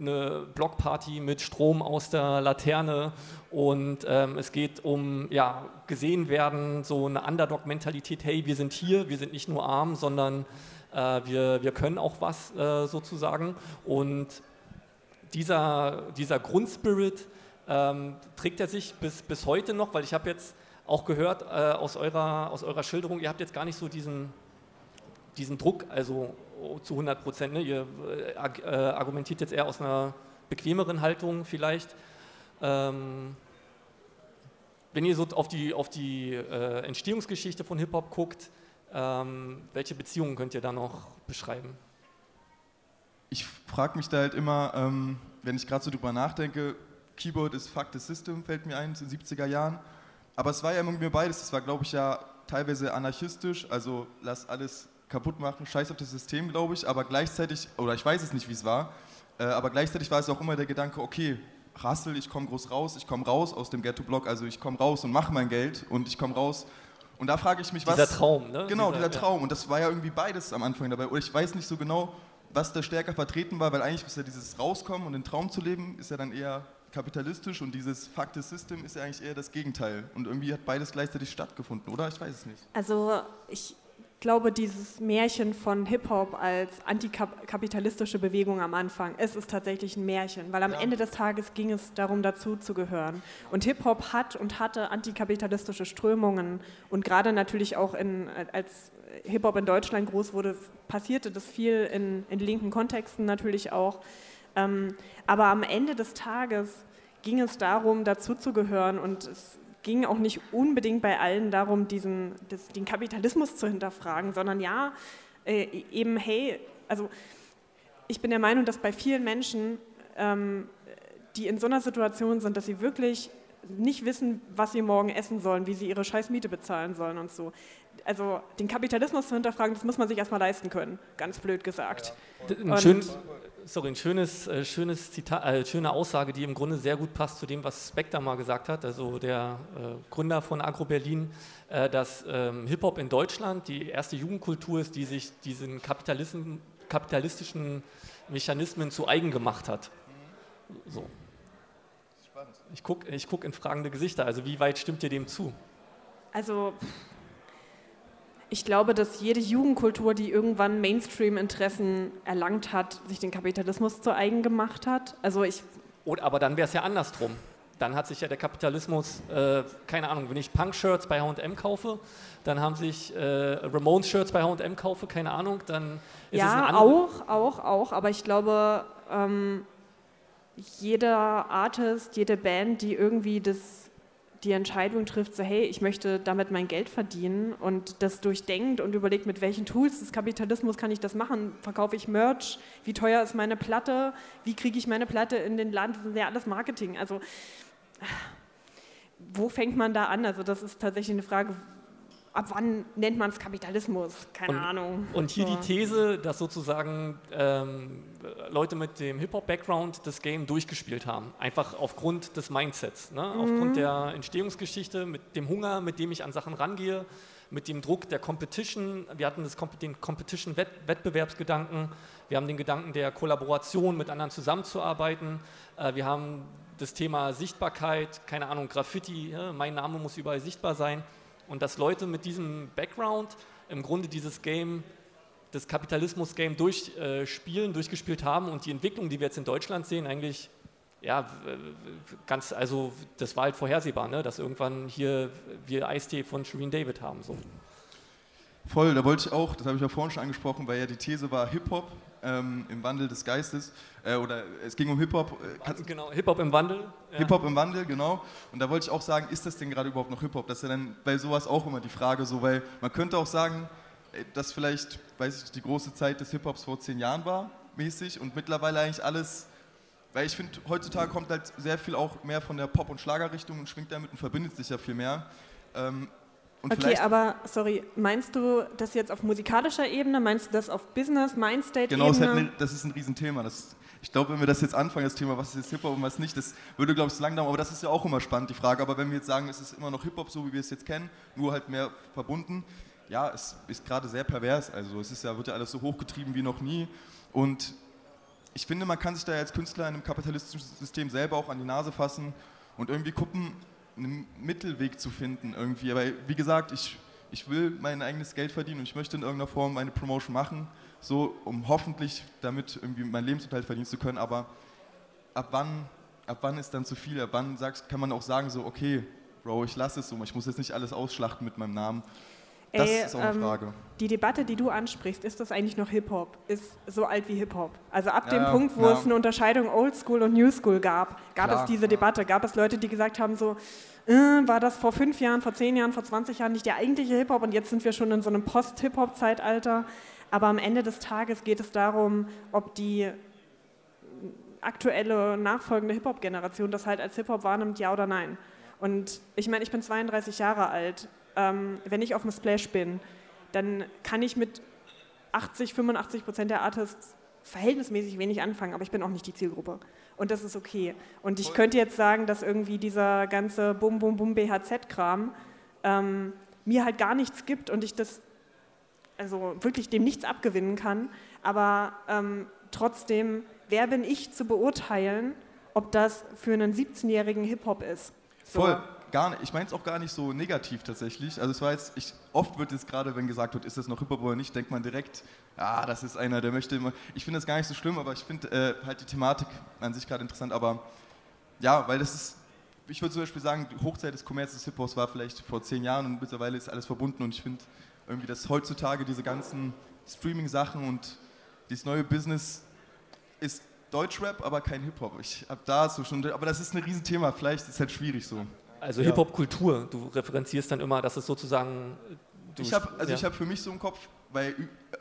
eine Blockparty mit Strom aus der Laterne und ähm, es geht um ja, gesehen werden, so eine Underdog-Mentalität, hey, wir sind hier, wir sind nicht nur arm, sondern äh, wir, wir können auch was äh, sozusagen. Und dieser, dieser Grundspirit ähm, trägt er sich bis, bis heute noch, weil ich habe jetzt auch gehört äh, aus, eurer, aus eurer Schilderung, ihr habt jetzt gar nicht so diesen, diesen Druck, also zu 100 Prozent. Ne? Ihr äh, äh, argumentiert jetzt eher aus einer bequemeren Haltung vielleicht. Ähm, wenn ihr so auf die, auf die äh, Entstehungsgeschichte von Hip-Hop guckt, ähm, welche Beziehungen könnt ihr da noch beschreiben? Ich frage mich da halt immer, ähm, wenn ich gerade so drüber nachdenke, Keyboard ist Fuck the System, fällt mir ein, in den 70er Jahren. Aber es war ja irgendwie beides. Es war, glaube ich, ja teilweise anarchistisch, also lass alles kaputt machen, scheiß auf das System, glaube ich, aber gleichzeitig, oder ich weiß es nicht, wie es war, äh, aber gleichzeitig war es auch immer der Gedanke, okay, Rassel, ich komme groß raus, ich komme raus aus dem Ghetto-Block, also ich komme raus und mache mein Geld und ich komme raus. Und da frage ich mich, was. Dieser Traum, ne? Genau, dieser, dieser Traum. Ja. Und das war ja irgendwie beides am Anfang dabei. Oder ich weiß nicht so genau, was da stärker vertreten war, weil eigentlich ist ja dieses Rauskommen und den Traum zu leben, ist ja dann eher kapitalistisch und dieses Fuck the System ist ja eigentlich eher das Gegenteil. Und irgendwie hat beides gleichzeitig stattgefunden, oder? Ich weiß es nicht. Also ich glaube, dieses Märchen von Hip-Hop als antikapitalistische Bewegung am Anfang, es ist tatsächlich ein Märchen, weil am ja. Ende des Tages ging es darum, dazu zu gehören. Und Hip-Hop hat und hatte antikapitalistische Strömungen und gerade natürlich auch in, als Hip-Hop in Deutschland groß wurde, passierte das viel in, in linken Kontexten natürlich auch. Ähm, aber am Ende des Tages ging es darum, dazuzugehören und es ging auch nicht unbedingt bei allen darum, diesen, das, den Kapitalismus zu hinterfragen, sondern ja, äh, eben, hey, also ich bin der Meinung, dass bei vielen Menschen, ähm, die in so einer Situation sind, dass sie wirklich nicht wissen, was sie morgen essen sollen, wie sie ihre scheiß Miete bezahlen sollen und so. Also den Kapitalismus zu hinterfragen, das muss man sich erstmal leisten können, ganz blöd gesagt. Ein, Und- schön, sorry, ein schönes, äh, schönes Zitat, äh, schöne Aussage, die im Grunde sehr gut passt zu dem, was Spectre mal gesagt hat, also der äh, Gründer von Agro Berlin, äh, dass ähm, Hip-Hop in Deutschland die erste Jugendkultur ist, die sich diesen kapitalistischen Mechanismen zu eigen gemacht hat. So. Ich gucke ich guck in fragende Gesichter, also wie weit stimmt ihr dem zu? Also ich glaube, dass jede Jugendkultur, die irgendwann Mainstream-Interessen erlangt hat, sich den Kapitalismus zu eigen gemacht hat. Also ich, Oder, aber dann wäre es ja andersrum. Dann hat sich ja der Kapitalismus, äh, keine Ahnung, wenn ich Punk-Shirts bei H&M kaufe, dann haben sich äh, Ramones-Shirts bei H&M kaufe, keine Ahnung, dann ist es ein ja, anderer... auch, auch, auch, aber ich glaube, ähm, jeder Artist, jede Band, die irgendwie das, die Entscheidung trifft, so hey, ich möchte damit mein Geld verdienen und das durchdenkt und überlegt, mit welchen Tools des Kapitalismus kann ich das machen? Verkaufe ich Merch? Wie teuer ist meine Platte? Wie kriege ich meine Platte in den Land? Das ist ja alles Marketing. Also wo fängt man da an? Also das ist tatsächlich eine Frage, ab wann nennt man es Kapitalismus? Keine Und- Ahnung. Und hier So. die These, dass sozusagen ähm, Leute mit dem Hip-Hop-Background das Game durchgespielt haben. Einfach aufgrund des Mindsets, ne? Mhm. aufgrund der Entstehungsgeschichte, mit dem Hunger, mit dem ich an Sachen rangehe, mit dem Druck der Competition. Wir hatten das, den Competition-Wettbewerbsgedanken. Wir haben den Gedanken der Kollaboration, mit anderen zusammenzuarbeiten. Äh, wir haben das Thema Sichtbarkeit, keine Ahnung, Graffiti, ja, mein Name muss überall sichtbar sein. Und dass Leute mit diesem Background im Grunde dieses Game, das Kapitalismus-Game durchspielen, durchgespielt haben und die Entwicklung, die wir jetzt in Deutschland sehen, eigentlich, ja, ganz, also das war halt vorhersehbar, ne? dass irgendwann hier wir Eistee von Shireen David haben. So. Voll, da wollte ich auch, das habe ich ja vorhin schon angesprochen, weil ja die These war Hip-Hop ähm, im Wandel des Geistes. Äh, oder es ging um Hip-Hop. Äh, Genau, Hip-Hop im Wandel. Ja. Hip-Hop im Wandel, genau. Und da wollte ich auch sagen, ist das denn gerade überhaupt noch Hip-Hop? Das ist ja dann bei sowas auch immer die Frage, so, weil man könnte auch sagen, äh, dass vielleicht, weiß ich, die große Zeit des Hip-Hops vor zehn Jahren war, mäßig, und mittlerweile eigentlich alles, weil ich finde, heutzutage kommt halt sehr viel auch mehr von der Pop- und Schlagerrichtung und schwingt damit und verbindet sich ja viel mehr. Ähm, und Okay, aber sorry, meinst du das jetzt auf musikalischer Ebene? Meinst du das auf Business, Mindstate-Ebene? Genau, es ist halt ne, das ist ein Riesenthema. Das, ich glaube, wenn wir das jetzt anfangen, das Thema, was ist jetzt Hip-Hop und was nicht, das würde, glaube ich, zu lang dauern. Aber das ist ja auch immer spannend, die Frage. Aber wenn wir jetzt sagen, es ist immer noch Hip-Hop, so wie wir es jetzt kennen, nur halt mehr verbunden, ja, es ist gerade sehr pervers. Also es ist ja, wird ja alles so hochgetrieben wie noch nie. Und ich finde, man kann sich da als Künstler in einem kapitalistischen System selber auch an die Nase fassen und irgendwie gucken, einen Mittelweg zu finden irgendwie. Aber wie gesagt, ich, ich will mein eigenes Geld verdienen und ich möchte in irgendeiner Form meine Promotion machen, so um hoffentlich damit irgendwie meinen Lebensunterhalt verdienen zu können. Aber ab wann, ab wann ist dann zu viel? Ab wann sagst, kann man auch sagen so, okay, Bro, ich lasse es so, ich muss jetzt nicht alles ausschlachten mit meinem Namen. Das Ey, ist auch eine ähm, Frage. Die Debatte, die du ansprichst, ist das eigentlich noch Hip-Hop? Ist so alt wie Hip-Hop? Also ab dem Ja, Punkt, wo ja. es eine Unterscheidung Old School und New School gab, gab Klar, es diese ja. Debatte, gab es Leute, die gesagt haben so, äh, war das vor fünf Jahren, vor zehn Jahren, vor 20 Jahren nicht der eigentliche Hip-Hop und jetzt sind wir schon in so einem Post-Hip-Hop-Zeitalter. Aber am Ende des Tages geht es darum, ob die aktuelle nachfolgende Hip-Hop-Generation das halt als Hip-Hop wahrnimmt, ja oder nein. Und ich meine, ich bin 32 Jahre alt. Ähm, wenn ich auf dem Splash bin, dann kann ich mit 80, 85 Prozent der Artists verhältnismäßig wenig anfangen, aber ich bin auch nicht die Zielgruppe. Und das ist okay. Und ich könnte jetzt sagen, dass irgendwie dieser ganze Bum Bum Bum BHZ-Kram ähm, mir halt gar nichts gibt und ich das also wirklich dem nichts abgewinnen kann. Aber ähm, trotzdem, wer bin ich zu beurteilen, ob das für einen 17-jährigen Hip-Hop ist? So. Voll, gar nicht. Ich meine es auch gar nicht so negativ tatsächlich. Also es war jetzt, ich, oft wird jetzt gerade, wenn gesagt wird, ist das noch Hip-Hop oder nicht, denkt man direkt, ah, das ist einer, der möchte immer. Ich finde das gar nicht so schlimm, aber ich finde äh, halt die Thematik an sich gerade interessant. Aber ja, weil das ist, ich würde zum Beispiel sagen, die Hochzeit des Kommerz des Hip-Hops war vielleicht vor zehn Jahren und mittlerweile ist alles verbunden und ich finde irgendwie, dass heutzutage diese ganzen Streaming-Sachen und dieses neue Business ist Deutschrap, aber kein Hip-Hop. Ich habe da so schon, aber das ist ein Riesenthema, vielleicht ist es halt schwierig so. Also Ja. Hip-Hop-Kultur, du referenzierst dann immer, dass es sozusagen... Du Ich habe also ja. ich hab für mich so im Kopf, weil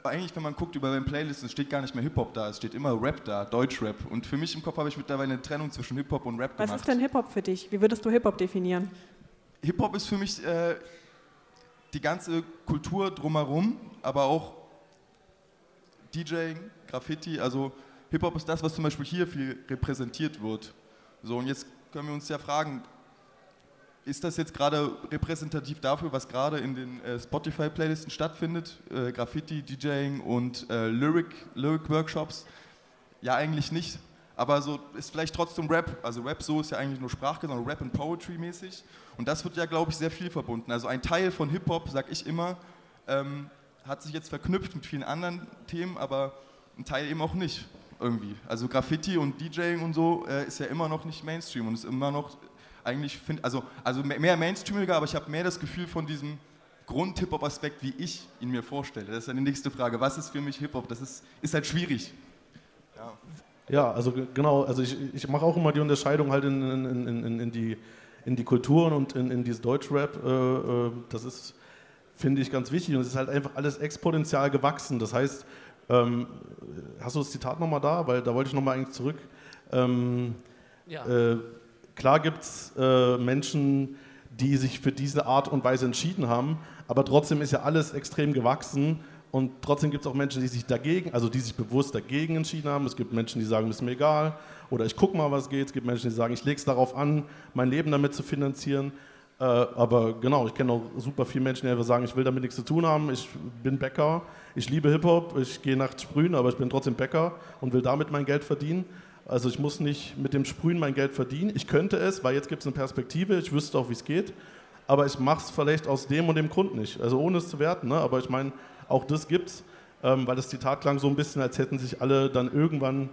eigentlich, wenn man guckt über den Playlisten, steht gar nicht mehr Hip-Hop da, es steht immer Rap da, Deutschrap. Und für mich im Kopf habe ich mittlerweile eine Trennung zwischen Hip-Hop und Rap Was gemacht. ist denn Hip-Hop für dich? Wie würdest du Hip-Hop definieren? Hip-Hop ist für mich äh, die ganze Kultur drumherum, aber auch DJing, Graffiti, also Hip-Hop ist das, was zum Beispiel hier viel repräsentiert wird. So, und jetzt können wir uns ja fragen, ist das jetzt gerade repräsentativ dafür, was gerade in den äh, Spotify-Playlisten stattfindet? Äh, Graffiti, DJing und äh, Lyric, Lyric-Workshops? Ja, eigentlich nicht. Aber so ist vielleicht trotzdem Rap. Also Rap so ist ja eigentlich nur Sprache, sondern Rap and Poetry mäßig. Und das wird ja, glaube ich, sehr viel verbunden. Also ein Teil von Hip-Hop, sag ich immer, ähm, hat sich jetzt verknüpft mit vielen anderen Themen, aber ein Teil eben auch nicht irgendwie. Also Graffiti und DJing und so äh, ist ja immer noch nicht Mainstream und ist immer noch eigentlich, find, also, also mehr- Mainstreamiger, aber ich habe mehr das Gefühl von diesem Grund-Hip-Hop-Aspekt, wie ich ihn mir vorstelle. Das ist dann die nächste Frage. Was ist für mich Hip-Hop? Das ist, ist halt schwierig. Ja, also ge- genau, also ich, ich mache auch immer die Unterscheidung halt in, in, in, in, in, die, in die Kulturen und in, in dieses Deutschrap. Äh, äh, das ist, finde ich, ganz wichtig und es ist halt einfach alles exponentiell gewachsen. Das heißt, ähm, hast du das Zitat nochmal da? Weil da wollte ich nochmal eigentlich zurück. Ähm, Ja. äh, klar gibt es äh, Menschen, die sich für diese Art und Weise entschieden haben, aber trotzdem ist ja alles extrem gewachsen und trotzdem gibt es auch Menschen, die sich dagegen, also die sich bewusst dagegen entschieden haben. Es gibt Menschen, die sagen, ist mir egal oder ich gucke mal, was geht. Es gibt Menschen, die sagen, ich lege es darauf an, mein Leben damit zu finanzieren. Äh, aber genau, ich kenne auch super viele Menschen, die einfach sagen, ich will damit nichts zu tun haben. Ich bin Bäcker, ich liebe Hip-Hop, ich gehe nachts sprühen, aber ich bin trotzdem Bäcker und will damit mein Geld verdienen. Also ich muss nicht mit dem Sprühen mein Geld verdienen. Ich könnte es, weil jetzt gibt es eine Perspektive, ich wüsste auch, wie es geht. Aber ich mache es vielleicht aus dem und dem Grund nicht. Also ohne es zu werten, ne? aber ich meine, auch das gibt's, ähm, weil das Zitat klang so ein bisschen, als hätten sich alle dann irgendwann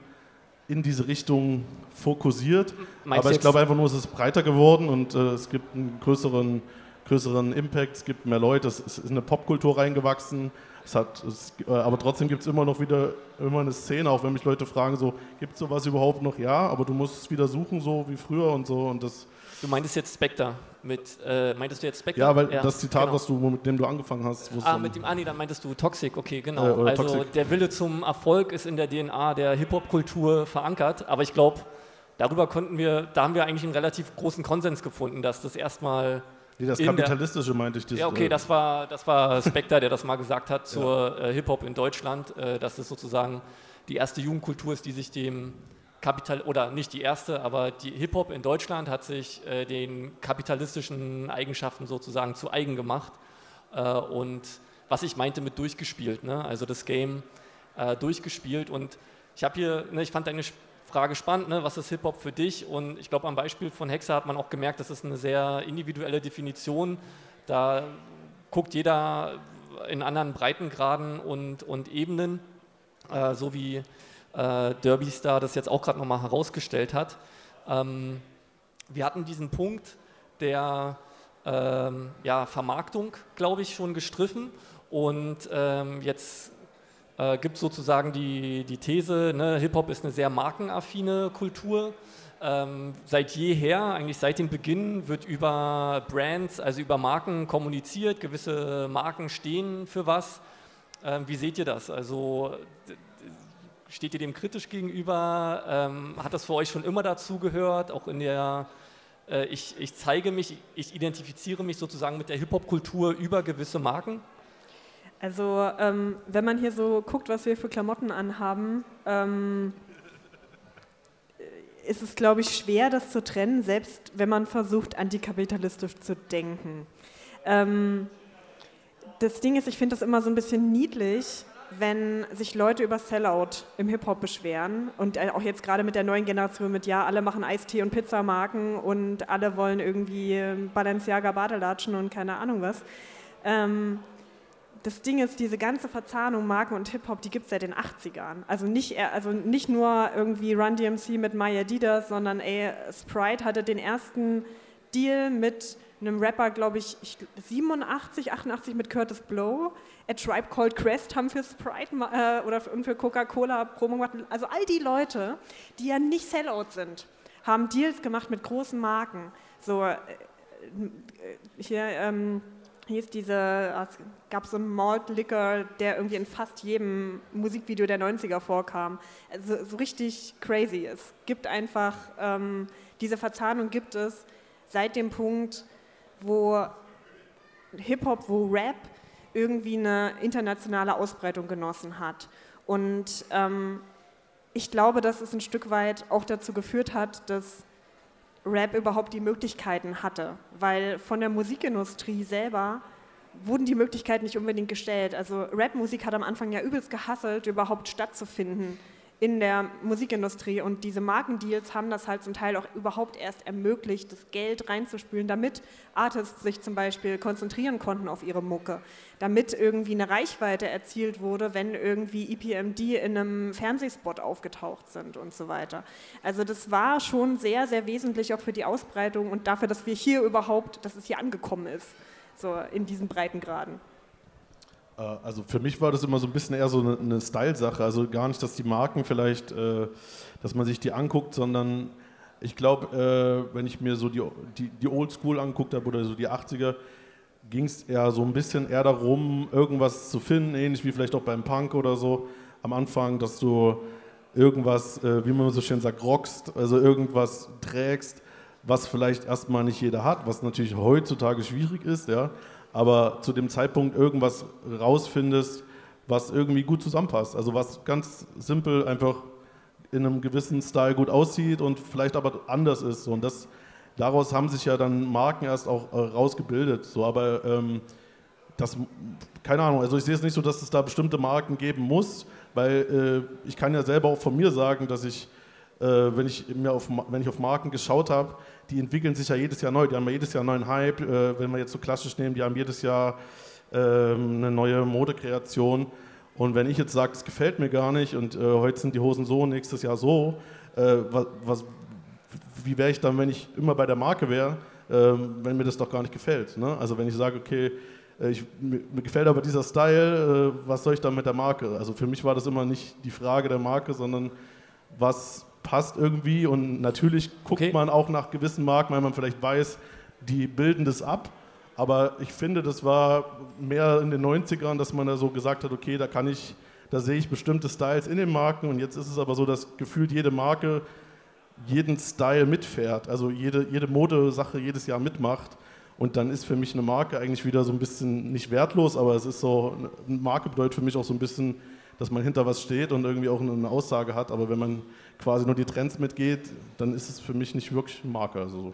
in diese Richtung fokussiert. Meinst aber ich glaube einfach nur, es ist breiter geworden und äh, es gibt einen größeren, größeren Impact, es gibt mehr Leute, es ist in eine Popkultur reingewachsen. Es hat, es, äh, aber trotzdem gibt es immer noch wieder immer eine Szene, auch wenn mich Leute fragen, so, gibt es sowas überhaupt noch? Ja, aber du musst es wieder suchen, so wie früher und so. Und das, Du meintest jetzt Spectre. Mit, äh, meintest du jetzt Spectre? ja, weil das Zitat, genau. was du, mit dem du angefangen hast, Ah, mit dem, ah, nee, dann meintest du Toxic, okay, genau. Äh, also Toxic. der Wille zum Erfolg ist in der DNA der Hip-Hop-Kultur verankert, aber ich glaube, darüber konnten wir, da haben wir eigentlich einen relativ großen Konsens gefunden, dass das erstmal Nee, das Kapitalistische meinte ich. Das, ja, okay, äh, das war, das war Spectre, der das mal gesagt hat zur äh, Hip-Hop in Deutschland, äh, dass es sozusagen die erste Jugendkultur ist, die sich dem Kapital, oder nicht die erste, aber die Hip-Hop in Deutschland hat sich äh, den kapitalistischen Eigenschaften sozusagen zu eigen gemacht. Äh, und was ich meinte mit durchgespielt, ne? also das Game äh, durchgespielt. Und ich habe hier, ne, ich fand deine Frage spannend, ne? was ist Hip-Hop für dich? Und ich glaube, am Beispiel von Hexa hat man auch gemerkt, das ist eine sehr individuelle Definition. Da guckt jeder in anderen Breitengraden und, und Ebenen, äh, so wie äh, Derby Star das jetzt auch gerade nochmal herausgestellt hat. Ähm, wir hatten diesen Punkt der ähm, ja, Vermarktung, glaube ich, schon gestriffen. Und ähm, jetzt äh, gibt sozusagen die, die These, ne, Hip-Hop ist eine sehr markenaffine Kultur. Ähm, seit jeher, eigentlich seit dem Beginn, wird über Brands, also über Marken kommuniziert. Gewisse Marken stehen für was. Ähm, wie seht ihr das? Also steht ihr dem kritisch gegenüber? Ähm, hat das für euch schon immer dazugehört? Auch in der, äh, ich, ich zeige mich, ich identifiziere mich sozusagen mit der Hip-Hop-Kultur über gewisse Marken? Also, ähm, wenn man hier so guckt, was wir für Klamotten anhaben, ähm, ist es, glaube ich, schwer, das zu trennen, selbst wenn man versucht, antikapitalistisch zu denken. Ähm, das Ding ist, ich finde das immer so ein bisschen niedlich, wenn sich Leute über Sellout im Hip-Hop beschweren und äh, auch jetzt gerade mit der neuen Generation mit, ja, alle machen Eistee- und Pizzamarken und alle wollen irgendwie Balenciaga Badelatschen und keine Ahnung was. Ähm, das Ding ist, diese ganze Verzahnung Marken und Hip-Hop, die gibt es seit den 80ern. Also nicht, also nicht nur irgendwie Run DMC mit My Adidas, sondern ey, Sprite hatte den ersten Deal mit einem Rapper, glaube ich, ich, 87, 88 mit Curtis Blow. A Tribe Called Quest haben für Sprite äh, oder für, für Coca-Cola Promo gemacht. Also all die Leute, die ja nicht Sellout sind, haben Deals gemacht mit großen Marken. So, äh, hier, ähm, hieß diese, es gab so einen Malt Liquor, der irgendwie in fast jedem Musikvideo der 90er vorkam. Also so richtig crazy. Es gibt einfach, ähm, diese Verzahnung gibt es seit dem Punkt, wo Hip-Hop, wo Rap irgendwie eine internationale Ausbreitung genossen hat. Und ähm, ich glaube, dass es ein Stück weit auch dazu geführt hat, dass Rap überhaupt die Möglichkeiten hatte, weil von der Musikindustrie selber wurden die Möglichkeiten nicht unbedingt gestellt. Also Rapmusik hat am Anfang ja übelst gehasselt, überhaupt stattzufinden in der Musikindustrie und diese Markendeals haben das halt zum Teil auch überhaupt erst ermöglicht, das Geld reinzuspülen, damit Artists sich zum Beispiel konzentrieren konnten auf ihre Mucke, damit irgendwie eine Reichweite erzielt wurde, wenn irgendwie EPMD in einem Fernsehspot aufgetaucht sind und so weiter. Also das war schon sehr, sehr wesentlich auch für die Ausbreitung und dafür, dass wir hier überhaupt, dass es hier angekommen ist, so in diesen Breitengraden. Äh, also für mich war das immer so ein bisschen eher so eine, eine Style-Sache. Also gar nicht, dass die Marken vielleicht, äh, dass man sich die anguckt, sondern ich glaube, äh, wenn ich mir so die, die, die Oldschool angeguckt habe oder so die 80er, ging es eher so ein bisschen eher darum, irgendwas zu finden, ähnlich wie vielleicht auch beim Punk oder so am Anfang, dass du irgendwas, wie man so schön sagt, rockst, also irgendwas trägst, was vielleicht erstmal nicht jeder hat, was natürlich heutzutage schwierig ist, ja, aber zu dem Zeitpunkt irgendwas rausfindest, was irgendwie gut zusammenpasst. Also was ganz simpel einfach in einem gewissen Style gut aussieht und vielleicht aber anders ist. Und das, daraus haben sich ja dann Marken erst auch äh, rausgebildet. So, aber ähm, das, keine Ahnung, also ich sehe es nicht so, dass es da bestimmte Marken geben muss, weil äh, ich kann ja selber auch von mir sagen, dass ich, wenn, ich mir auf, wenn ich auf Marken geschaut habe, die entwickeln sich ja jedes Jahr neu, die haben ja jedes Jahr einen neuen Hype. Äh, wenn wir jetzt so klassisch nehmen, die haben jedes Jahr äh, eine neue Modekreation. Und wenn ich jetzt sage, es gefällt mir gar nicht und äh, heute sind die Hosen so, nächstes Jahr so, äh, was, was, wie wäre ich dann, wenn ich immer bei der Marke wäre, ähm, wenn mir das doch gar nicht gefällt? Ne? Also wenn ich sage, okay, äh, ich, mir, gefällt aber dieser Style, äh, was soll ich dann mit der Marke? Also für mich war das immer nicht die Frage der Marke, sondern was passt irgendwie und natürlich guckt okay. man auch nach gewissen Marken, weil man vielleicht weiß, die bilden das ab. Aber ich finde, das war mehr in den 90ern, dass man da so gesagt hat, okay, da kann ich, da sehe ich bestimmte Styles in den Marken und jetzt ist es aber so, dass gefühlt jede Marke jeden Style mitfährt, also jede, jede Modesache jedes Jahr mitmacht. Und dann ist für mich eine Marke eigentlich wieder so ein bisschen nicht wertlos, aber es ist so, eine Marke bedeutet für mich auch so ein bisschen, dass man hinter was steht und irgendwie auch eine Aussage hat. Aber wenn man quasi nur die Trends mitgeht, dann ist es für mich nicht wirklich ein Marker. Also.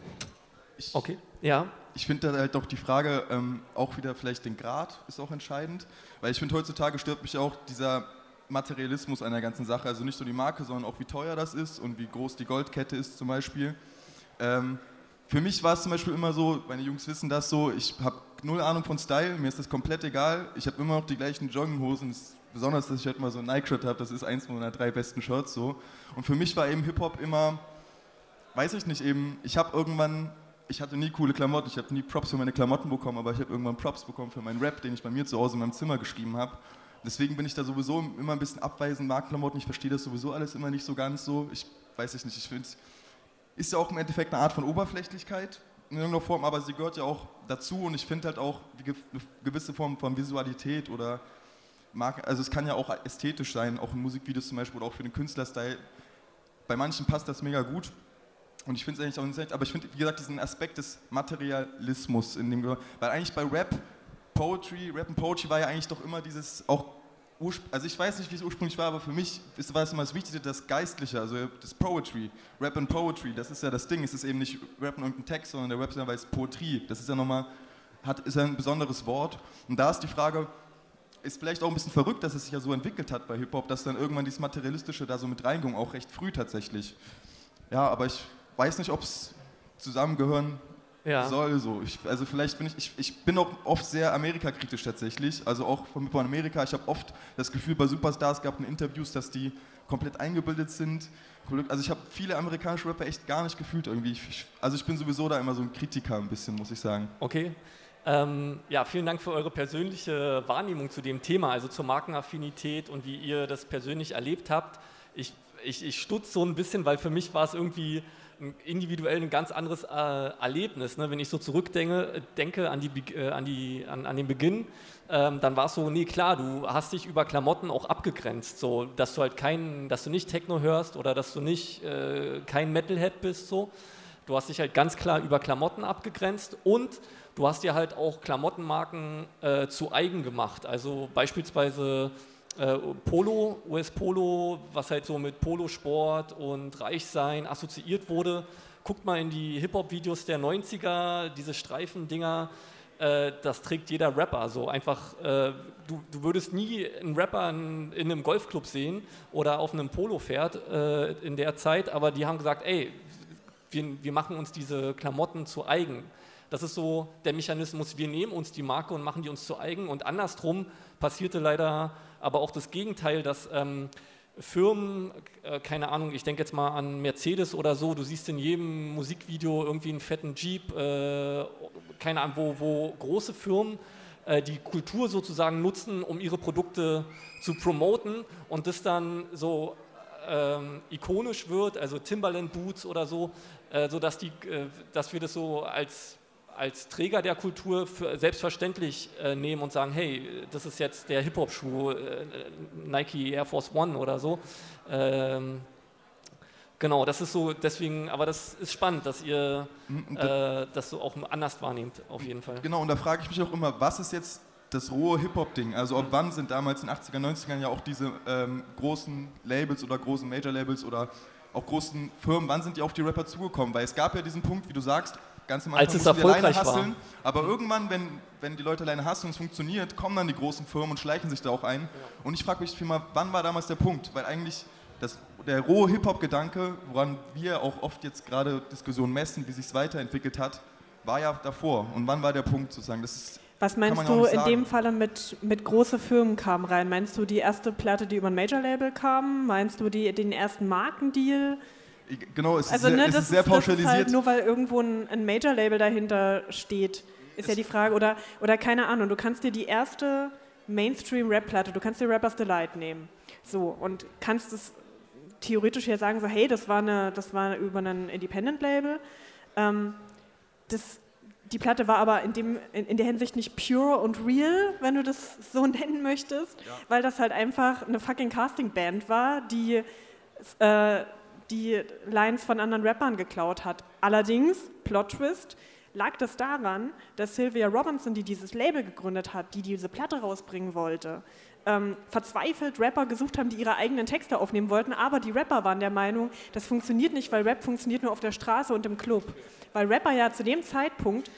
Ich, okay, ja. Ich finde halt auch die Frage, ähm, auch wieder vielleicht den Grad ist auch entscheidend, weil ich finde heutzutage stört mich auch dieser Materialismus einer ganzen Sache, also nicht nur die Marke, sondern auch wie teuer das ist und wie groß die Goldkette ist zum Beispiel. Ähm, für mich war es zum Beispiel immer so, meine Jungs wissen das so, ich habe null Ahnung von Style, mir ist das komplett egal, ich habe immer noch die gleichen Jogginghosen, besonders, dass ich halt mal so ein Nike-Shirt habe, das ist eins meiner drei besten Shirts so. Und für mich war eben Hip-Hop immer, weiß ich nicht, eben, ich habe irgendwann, ich hatte nie coole Klamotten, ich habe nie Props für meine Klamotten bekommen, aber ich habe irgendwann Props bekommen für meinen Rap, den ich bei mir zu Hause in meinem Zimmer geschrieben habe. Deswegen bin ich da sowieso immer ein bisschen abweisend, Markenklamotten, ich verstehe das sowieso alles immer nicht so ganz so. Ich weiß ich nicht, ich finde, ist ja auch im Endeffekt eine Art von Oberflächlichkeit in irgendeiner Form, aber sie gehört ja auch dazu und ich finde halt auch eine gewisse Form von Visualität oder mag, also es kann ja auch ästhetisch sein, auch in Musikvideos zum Beispiel oder auch für den Künstlerstyle. Bei manchen passt das mega gut und ich finde es eigentlich auch nicht, aber ich finde, wie gesagt, diesen Aspekt des Materialismus in dem, weil eigentlich bei Rap, Poetry, Rap und Poetry war ja eigentlich doch immer dieses auch also ich weiß nicht, wie es ursprünglich war, aber für mich ist, war es immer das Wichtigste, das Geistliche, also das Poetry, Rap and Poetry, das ist ja das Ding, es ist eben nicht Rap und irgendein Text, sondern der Rap ist ja, weil es Poetrie, das ist ja nochmal, hat, ist ja ein besonderes Wort und da ist die Frage, ist vielleicht auch ein bisschen verrückt, dass es sich ja so entwickelt hat bei Hip-Hop, dass dann irgendwann dieses Materialistische da so mit reingegangen, auch recht früh tatsächlich. Ja, aber ich weiß nicht, ob es zusammengehören ja. soll. So. Ich, also vielleicht bin ich, ich, ich bin auch oft sehr Amerika-kritisch tatsächlich, also auch von Hip-Hop Amerika. Ich habe oft das Gefühl bei Superstars gab in Interviews, dass die komplett eingebildet sind. Also ich habe viele amerikanische Rapper echt gar nicht gefühlt irgendwie. Ich, also ich bin sowieso da immer so ein Kritiker ein bisschen, muss ich sagen. Okay. Ähm, ja, vielen Dank für eure persönliche Wahrnehmung zu dem Thema, also zur Markenaffinität und wie ihr das persönlich erlebt habt. Ich, ich, ich stutze so ein bisschen, weil für mich war es irgendwie individuell ein ganz anderes äh, Erlebnis. Ne? Wenn ich so zurückdenke denke an, die, äh, an, die, an, an den Beginn, ähm, dann war es so, nee klar, du hast dich über Klamotten auch abgegrenzt, so, dass du halt kein, dass du nicht Techno hörst oder dass du nicht äh, kein Metalhead bist, so. Du hast dich halt ganz klar über Klamotten abgegrenzt und du hast dir halt auch Klamottenmarken äh, zu eigen gemacht. Also beispielsweise äh, Polo, US Polo, was halt so mit Polosport und Reichsein assoziiert wurde. Guckt mal in die Hip-Hop-Videos der 90er, diese Streifendinger, äh, das trägt jeder Rapper. So einfach, äh, du, du würdest nie einen Rapper in, in einem Golfclub sehen oder auf einem Polo-Pferd äh, in der Zeit, aber die haben gesagt, ey, wir, wir machen uns diese Klamotten zu eigen. Das ist so der Mechanismus, wir nehmen uns die Marke und machen die uns zu eigen. Und andersrum passierte leider aber auch das Gegenteil, dass ähm, Firmen, äh, keine Ahnung, ich denke jetzt mal an Mercedes oder so, du siehst in jedem Musikvideo irgendwie einen fetten Jeep, äh, keine Ahnung, wo, wo große Firmen äh, die Kultur sozusagen nutzen, um ihre Produkte zu promoten und das dann so ähm, ikonisch wird, also Timberland Boots oder so, äh, so dass, die, äh, dass wir das so als, als Träger der Kultur für selbstverständlich äh, nehmen und sagen, hey, das ist jetzt der Hip-Hop-Schuh, äh, Nike Air Force One oder so. Ähm, genau, das ist so, deswegen, aber das ist spannend, dass ihr äh, das so auch anders wahrnehmt, auf jeden Fall. Genau, und da frage ich mich auch immer, was ist jetzt das rohe Hip-Hop-Ding? Also ab wann sind damals in den 80er, 90ern ja auch diese ähm, großen Labels oder großen Major-Labels oder auch großen Firmen, wann sind die auf die Rapper zugekommen? Weil es gab ja diesen Punkt, wie du sagst, ganz am Anfang Als es mussten die alleine erfolgreich war. hustlen, aber irgendwann, wenn, wenn die Leute alleine hasseln und es funktioniert, kommen dann die großen Firmen und schleichen sich da auch ein. Und ich frage mich vielmehr, wann war damals der Punkt? Weil eigentlich das, der rohe Hip-Hop-Gedanke, woran wir auch oft jetzt gerade Diskussionen messen, wie sich es weiterentwickelt hat, war ja davor. Und wann war der Punkt sozusagen? Das ist, Was meinst ja du in dem Falle mit, mit große Firmen kamen rein? Meinst du die erste Platte, die über ein Major-Label kam? Meinst du die, den ersten Markendeal? Genau, es ist Also sehr, ne, es das, ist sehr ist, ist pauschalisiert. halt nur weil irgendwo ein, ein Major-Label dahinter steht, ist ja die Frage. Oder, oder keine Ahnung, du kannst dir die erste Mainstream-Rap-Platte, du kannst dir Rapper's Delight nehmen. So, und kannst es theoretisch ja sagen, so, hey, das war, eine, das war über ein Independent-Label. Ähm, das, die Platte war aber in, dem, in, in der Hinsicht nicht pure und real, wenn du das so nennen möchtest, weil das halt einfach eine fucking Casting-Band war, die äh, die Lines von anderen Rappern geklaut hat. Allerdings, Plot Twist, lag das daran, dass Sylvia Robinson, die dieses Label gegründet hat, die diese Platte rausbringen wollte, ähm, verzweifelt Rapper gesucht haben, die ihre eigenen Texte aufnehmen wollten, aber die Rapper waren der Meinung, das funktioniert nicht, weil Rap funktioniert nur auf der Straße und im Club. Weil Rapper ja zu dem Zeitpunkt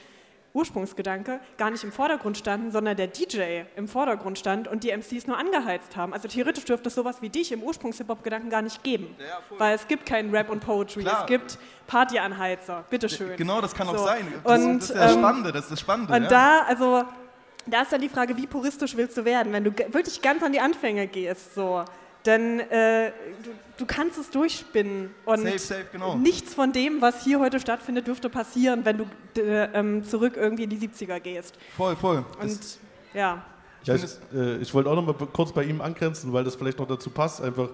Ursprungsgedanke gar nicht im Vordergrund standen, sondern der DJ im Vordergrund stand und die MCs nur angeheizt haben. Also theoretisch dürfte es sowas wie dich im Ursprungs-Hip-Hop-Gedanken gar nicht geben. weil es gibt keinen Rap und Poetry, Klar. es gibt Partyanheizer, bitteschön. Genau, das kann auch So. sein. Das, Und, das ist das ähm, Spannende, das ist das Spannende. Und ja. da, also, da ist dann die Frage, wie puristisch willst du werden? Wenn du wirklich ganz an die Anfänge gehst, so, dann äh, du, kannst es durchspinnen. Und Safe, safe, genau. nichts von dem, was hier heute stattfindet, dürfte passieren, wenn du äh, ähm, zurück irgendwie in die 70er gehst. Voll, voll. Und Das, ja. Ja, ich, äh, ich wollte auch noch mal kurz bei ihm angrenzen, weil das vielleicht noch dazu passt. Einfach,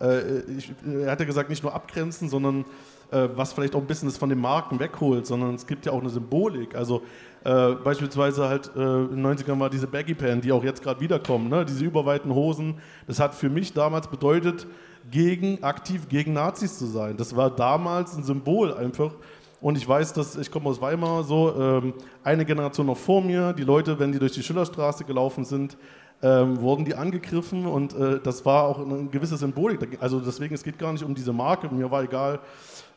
äh, ich, er hat ja gesagt, nicht nur abgrenzen, sondern äh, was vielleicht auch ein bisschen das von den Marken wegholt, sondern es gibt ja auch eine Symbolik. Also äh, beispielsweise halt äh, in den 90ern war diese Baggy Pan, die auch jetzt gerade wiederkommen, ne? diese überweiten Hosen. Das hat für mich damals bedeutet, gegen, aktiv gegen Nazis zu sein. Das war damals ein Symbol einfach. Und ich weiß, dass ich komme aus Weimar, so ähm, eine Generation noch vor mir, die Leute, wenn die durch die Schillerstraße gelaufen sind, ähm, wurden die angegriffen und äh, das war auch eine gewisse Symbolik. Also deswegen, es geht gar nicht um diese Marke. Mir war egal,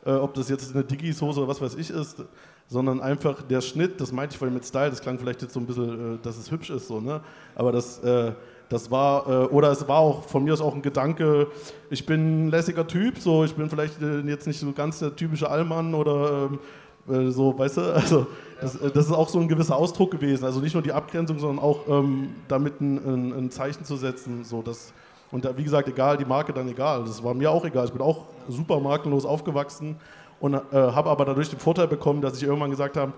äh, ob das jetzt eine Diggis-Hose oder was weiß ich ist, sondern einfach der Schnitt, das meinte ich vorhin mit Style, das klang vielleicht jetzt so ein bisschen, äh, dass es hübsch ist, so, ne? aber das, äh, das war, äh, oder es war auch von mir aus auch ein Gedanke, ich bin ein lässiger Typ, so, ich bin vielleicht äh, jetzt nicht so ganz der typische Allmann oder ähm, äh, so, weißt du, also das, äh, das ist auch so ein gewisser Ausdruck gewesen, also nicht nur die Abgrenzung, sondern auch ähm, damit ein, ein, ein Zeichen zu setzen, so, das, und da, wie gesagt, egal, die Marke dann egal, das war mir auch egal, ich bin auch super markenlos aufgewachsen und äh, habe aber dadurch den Vorteil bekommen, dass ich irgendwann gesagt habe,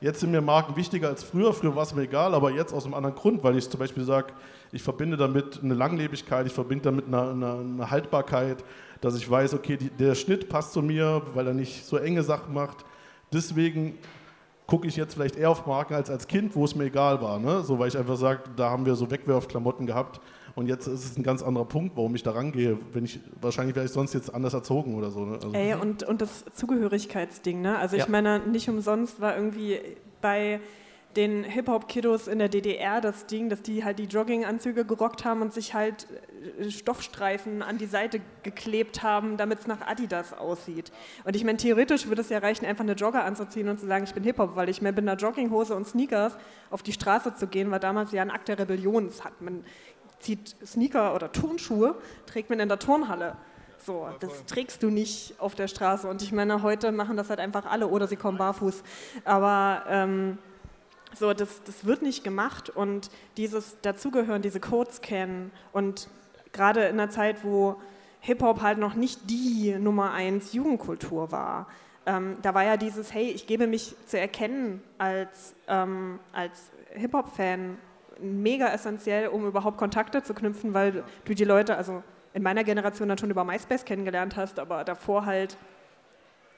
Jetzt sind mir Marken wichtiger als früher. Früher war es mir egal, aber jetzt aus einem anderen Grund, weil ich zum Beispiel sage, ich verbinde damit eine Langlebigkeit, ich verbinde damit eine, eine, eine Haltbarkeit, dass ich weiß, okay, die, der Schnitt passt zu mir, weil er nicht so enge Sachen macht. Deswegen gucke ich jetzt vielleicht eher auf Marken als als Kind, wo es mir egal war. Ne? So, weil ich einfach sage, da haben wir so Wegwerfklamotten gehabt und jetzt ist es ein ganz anderer Punkt, warum ich da rangehe. Wenn ich, wahrscheinlich wäre ich sonst jetzt anders erzogen oder so. Ne? Also Ey, und, und das Zugehörigkeitsding, ne? Also ich Ja. meine, nicht umsonst war irgendwie bei den Hip-Hop-Kiddos in der DDR das Ding, dass die halt die Jogginganzüge gerockt haben und sich halt äh, Stoffstreifen an die Seite geklebt haben, damit es nach Adidas aussieht. Und ich meine, theoretisch würde es ja reichen, einfach eine Jogger anzuziehen und zu sagen, ich bin Hip-Hop, weil ich meine, mit einer Jogginghose und Sneakers auf die Straße zu gehen, war damals ja ein Akt der Rebellion. Das hat man zieht Sneaker oder Turnschuhe, trägt man in der Turnhalle. So, das trägst du nicht auf der Straße. Und ich meine, heute machen das halt einfach alle oder sie kommen barfuß. Aber ähm, so, das, das wird nicht gemacht und dieses Dazugehören, diese Codes kennen und gerade in einer Zeit, wo Hip-Hop halt noch nicht die Nummer eins Jugendkultur war, ähm, da war ja dieses, hey, ich gebe mich zu erkennen als, ähm, als Hip-Hop-Fan mega essentiell, um überhaupt Kontakte zu knüpfen, weil du die Leute, also in meiner Generation dann schon über MySpace kennengelernt hast, aber davor halt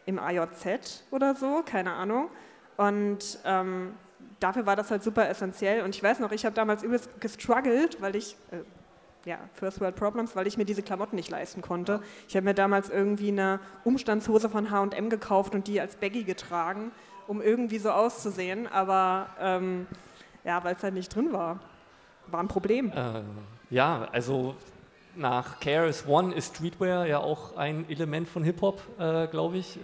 im AJZ oder so, keine Ahnung. Und ähm, dafür war das halt super essentiell. Und ich weiß noch, ich habe damals übelst gestruggelt, weil ich, äh, ja, First World Problems, weil ich mir diese Klamotten nicht leisten konnte. Ich habe mir damals irgendwie eine Umstandshose von H&M gekauft und die als Baggy getragen, um irgendwie so auszusehen. Aber ähm, ja, weil es halt nicht drin war. War ein Problem. Äh, ja, also nach KRS One ist Streetwear ja auch ein Element von Hip-Hop, äh, glaube ich,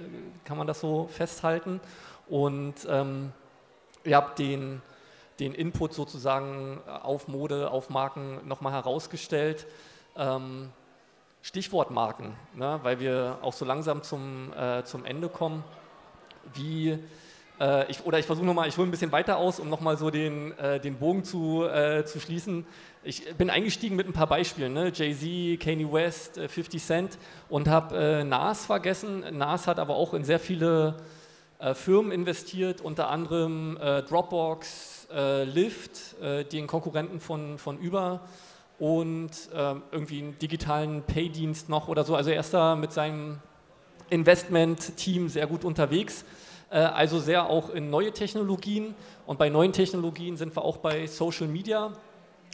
kann man das so festhalten. Und ähm, ihr habt den, den Input sozusagen auf Mode, auf Marken nochmal herausgestellt. Ähm, Stichwort Marken, ne, weil wir auch so langsam zum, äh, zum Ende kommen. Wie, äh, ich, oder ich versuche nochmal, ich hole ein bisschen weiter aus, um nochmal so den, äh, den Bogen zu, äh, zu schließen. Ich bin eingestiegen mit ein paar Beispielen, ne? Jay-Z, Kanye West, äh, 50 Cent und habe äh, Nas vergessen. Nas hat aber auch in sehr viele äh, Firmen investiert, unter anderem äh, Dropbox, äh, Lyft, äh, den Konkurrenten von, von Uber und ähm, irgendwie einen digitalen Pay-Dienst noch oder so. Also er ist da mit seinem Investment-Team sehr gut unterwegs. Äh, also sehr auch in neue Technologien. Und bei neuen Technologien sind wir auch bei Social Media.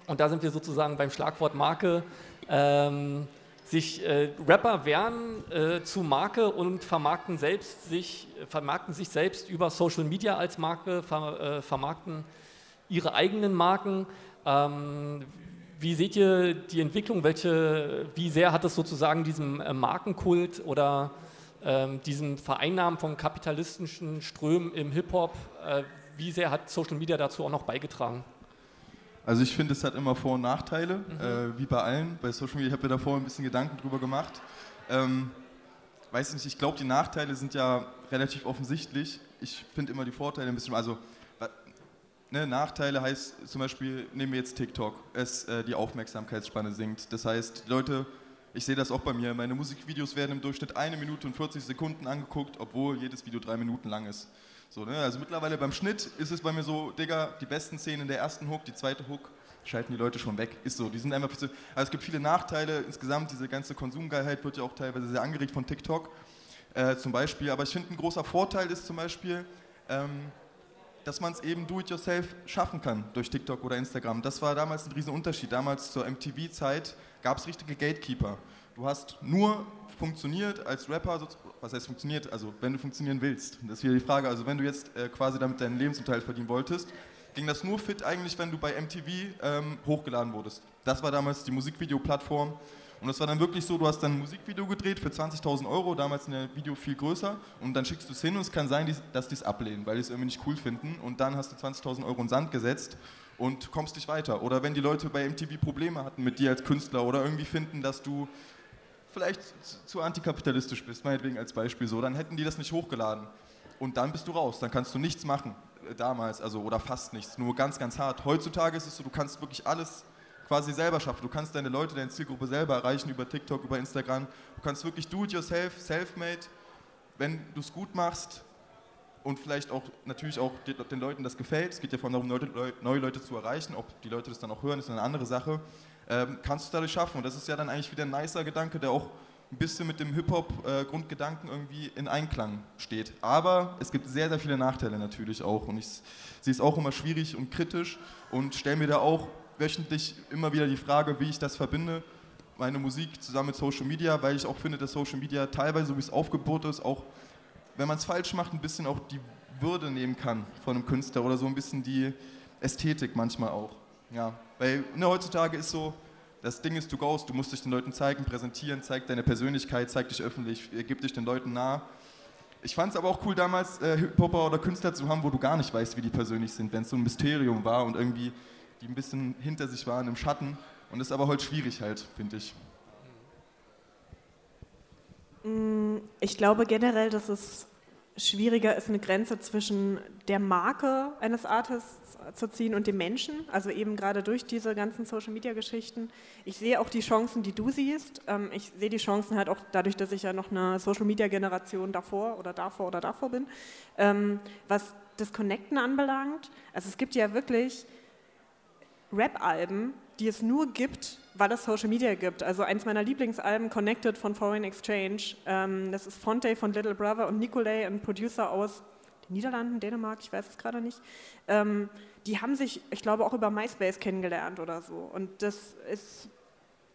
Und da sind wir sozusagen beim Schlagwort Marke. Ähm, sich äh, Rapper werden äh, zu Marke und vermarkten, selbst sich, vermarkten sich selbst über Social Media als Marke, ver, äh, vermarkten ihre eigenen Marken. Ähm, wie seht ihr die Entwicklung? Welche, wie sehr hat es sozusagen diesem äh, Markenkult oder diesem Vereinnahmen von kapitalistischen Strömen im Hip-Hop, äh, wie sehr hat Social Media dazu auch noch beigetragen? Also ich finde, es hat immer Vor- und Nachteile, äh, wie bei allen. Bei Social Media, ich habe mir davor ein bisschen Gedanken drüber gemacht. Ähm, weiß nicht, ich glaube, die Nachteile sind ja relativ offensichtlich. Ich finde immer die Vorteile ein bisschen, also ne, Nachteile heißt zum Beispiel, nehmen wir jetzt TikTok, es, äh, die Aufmerksamkeitsspanne sinkt. Das heißt, die Leute, ich sehe das auch bei mir, meine Musikvideos werden im Durchschnitt eine Minute und 40 Sekunden angeguckt, obwohl jedes Video drei Minuten lang ist. So, ne? Also mittlerweile beim Schnitt ist es bei mir so, Digga, die besten Szenen in der ersten Hook, die zweite Hook, schalten die Leute schon weg. Ist so, die sind einfach zu, also es gibt viele Nachteile, insgesamt diese ganze Konsumgeilheit wird ja auch teilweise sehr angeregt von TikTok äh, zum Beispiel, aber ich finde ein großer Vorteil ist zum Beispiel, ähm, dass man es eben do-it-yourself schaffen kann durch TikTok oder Instagram. Das war damals ein riesen Unterschied. Damals zur MTV-Zeit gab es richtige Gatekeeper. Du hast nur funktioniert als Rapper, was heißt funktioniert? Also wenn du funktionieren willst. Das ist wieder die Frage. Also wenn du jetzt äh, quasi damit deinen Lebensunterhalt verdienen wolltest, ging das nur fit eigentlich, wenn du bei MTV ähm, hochgeladen wurdest. Das war damals die Musikvideoplattform. Und das war dann wirklich so, du hast dann ein Musikvideo gedreht für 20.000 Euro, damals ein Video viel größer, und dann schickst du es hin und es kann sein, dass die es ablehnen, weil die es irgendwie nicht cool finden. Und dann hast du 20.000 Euro in Sand gesetzt und kommst nicht weiter. Oder wenn die Leute bei MTV Probleme hatten mit dir als Künstler oder irgendwie finden, dass du vielleicht zu- zu antikapitalistisch bist, meinetwegen als Beispiel so, dann hätten die das nicht hochgeladen. Und dann bist du raus, dann kannst du nichts machen, äh, damals, also oder fast nichts, nur ganz, ganz hart. Heutzutage ist es so, du kannst wirklich alles quasi selber schaffen. Du kannst deine Leute, deine Zielgruppe selber erreichen über TikTok, über Instagram. Du kannst wirklich do it yourself, self-made. Wenn du es gut machst, und vielleicht auch natürlich auch den, Leuten das gefällt. Es geht ja von darum, Leute, Leu- neue Leute zu erreichen. Ob die Leute das dann auch hören, ist eine andere Sache. Ähm, kannst du es dadurch schaffen. Und das ist ja dann eigentlich wieder ein nicer Gedanke, der auch ein bisschen mit dem Hip-Hop-Grundgedanken irgendwie in Einklang steht. Aber es gibt sehr, sehr viele Nachteile natürlich auch. Und ich sehe es auch immer schwierig und kritisch und stelle mir da auch wöchentlich immer wieder die Frage, wie ich das verbinde, meine Musik zusammen mit Social Media, weil ich auch finde, dass Social Media teilweise, so wie es aufgebaut ist, auch, wenn man es falsch macht, ein bisschen auch die Würde nehmen kann von einem Künstler oder so ein bisschen die Ästhetik manchmal auch. Ja, weil ne, heutzutage ist so, das Ding ist, du goest, du musst dich den Leuten zeigen, präsentieren, zeig deine Persönlichkeit, zeig dich öffentlich, gib dich den Leuten nah. Ich fand es aber auch cool damals, äh, Hip-Hopper oder Künstler zu haben, wo du gar nicht weißt, wie die persönlich sind, wenn es so ein Mysterium war und irgendwie die ein bisschen hinter sich waren im Schatten. Und ist aber heute schwierig halt, finde ich. Mm, Ich glaube generell, dass es schwieriger ist, eine Grenze zwischen der Marke eines Artists zu ziehen und dem Menschen. Also eben gerade durch diese ganzen Social-Media-Geschichten. Ich sehe auch die Chancen, die du siehst. Ähm, Ich sehe die Chancen halt auch dadurch, dass ich ja noch eine Social-Media-Generation davor oder davor oder davor bin. Ähm, Was das Connecten anbelangt, also es gibt ja wirklich Rap-Alben, die es nur gibt, weil es Social Media gibt. Also eins meiner Lieblingsalben, Connected von Foreign Exchange. Ähm, das ist Fonte von Little Brother und Nicolay, ein Producer aus den Niederlanden, Dänemark, ich weiß es gerade nicht. Ähm, die haben sich, ich glaube, auch über MySpace kennengelernt oder so. Und das ist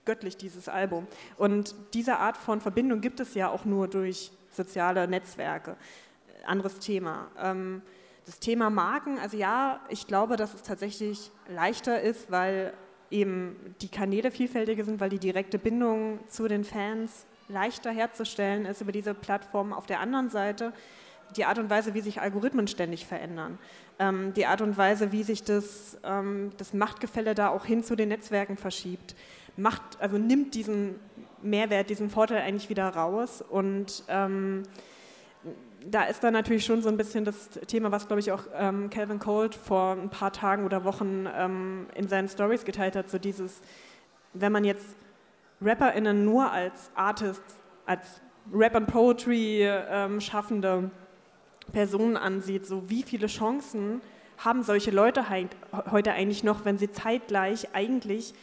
göttlich, dieses Album. Und diese Art von Verbindung gibt es ja auch nur durch soziale Netzwerke. Anderes Thema. Ähm, das Thema Marken, also ja, ich glaube, dass es tatsächlich leichter ist, weil eben die Kanäle vielfältiger sind, weil die direkte Bindung zu den Fans leichter herzustellen ist über diese Plattform. Auf der anderen Seite die Art und Weise, wie sich Algorithmen ständig verändern, ähm, die Art und Weise, wie sich das, ähm, das Machtgefälle da auch hin zu den Netzwerken verschiebt, macht, also nimmt diesen Mehrwert, diesen Vorteil eigentlich wieder raus und ähm, da ist dann natürlich schon so ein bisschen das Thema, was glaube ich auch ähm, Calvin Colt vor ein paar Tagen oder Wochen ähm, in seinen Stories geteilt hat, so dieses, wenn man jetzt RapperInnen nur als Artists, als Rap and Poetry ähm, schaffende Personen ansieht, so wie viele Chancen haben solche Leute heute eigentlich noch, wenn sie zeitgleich eigentlich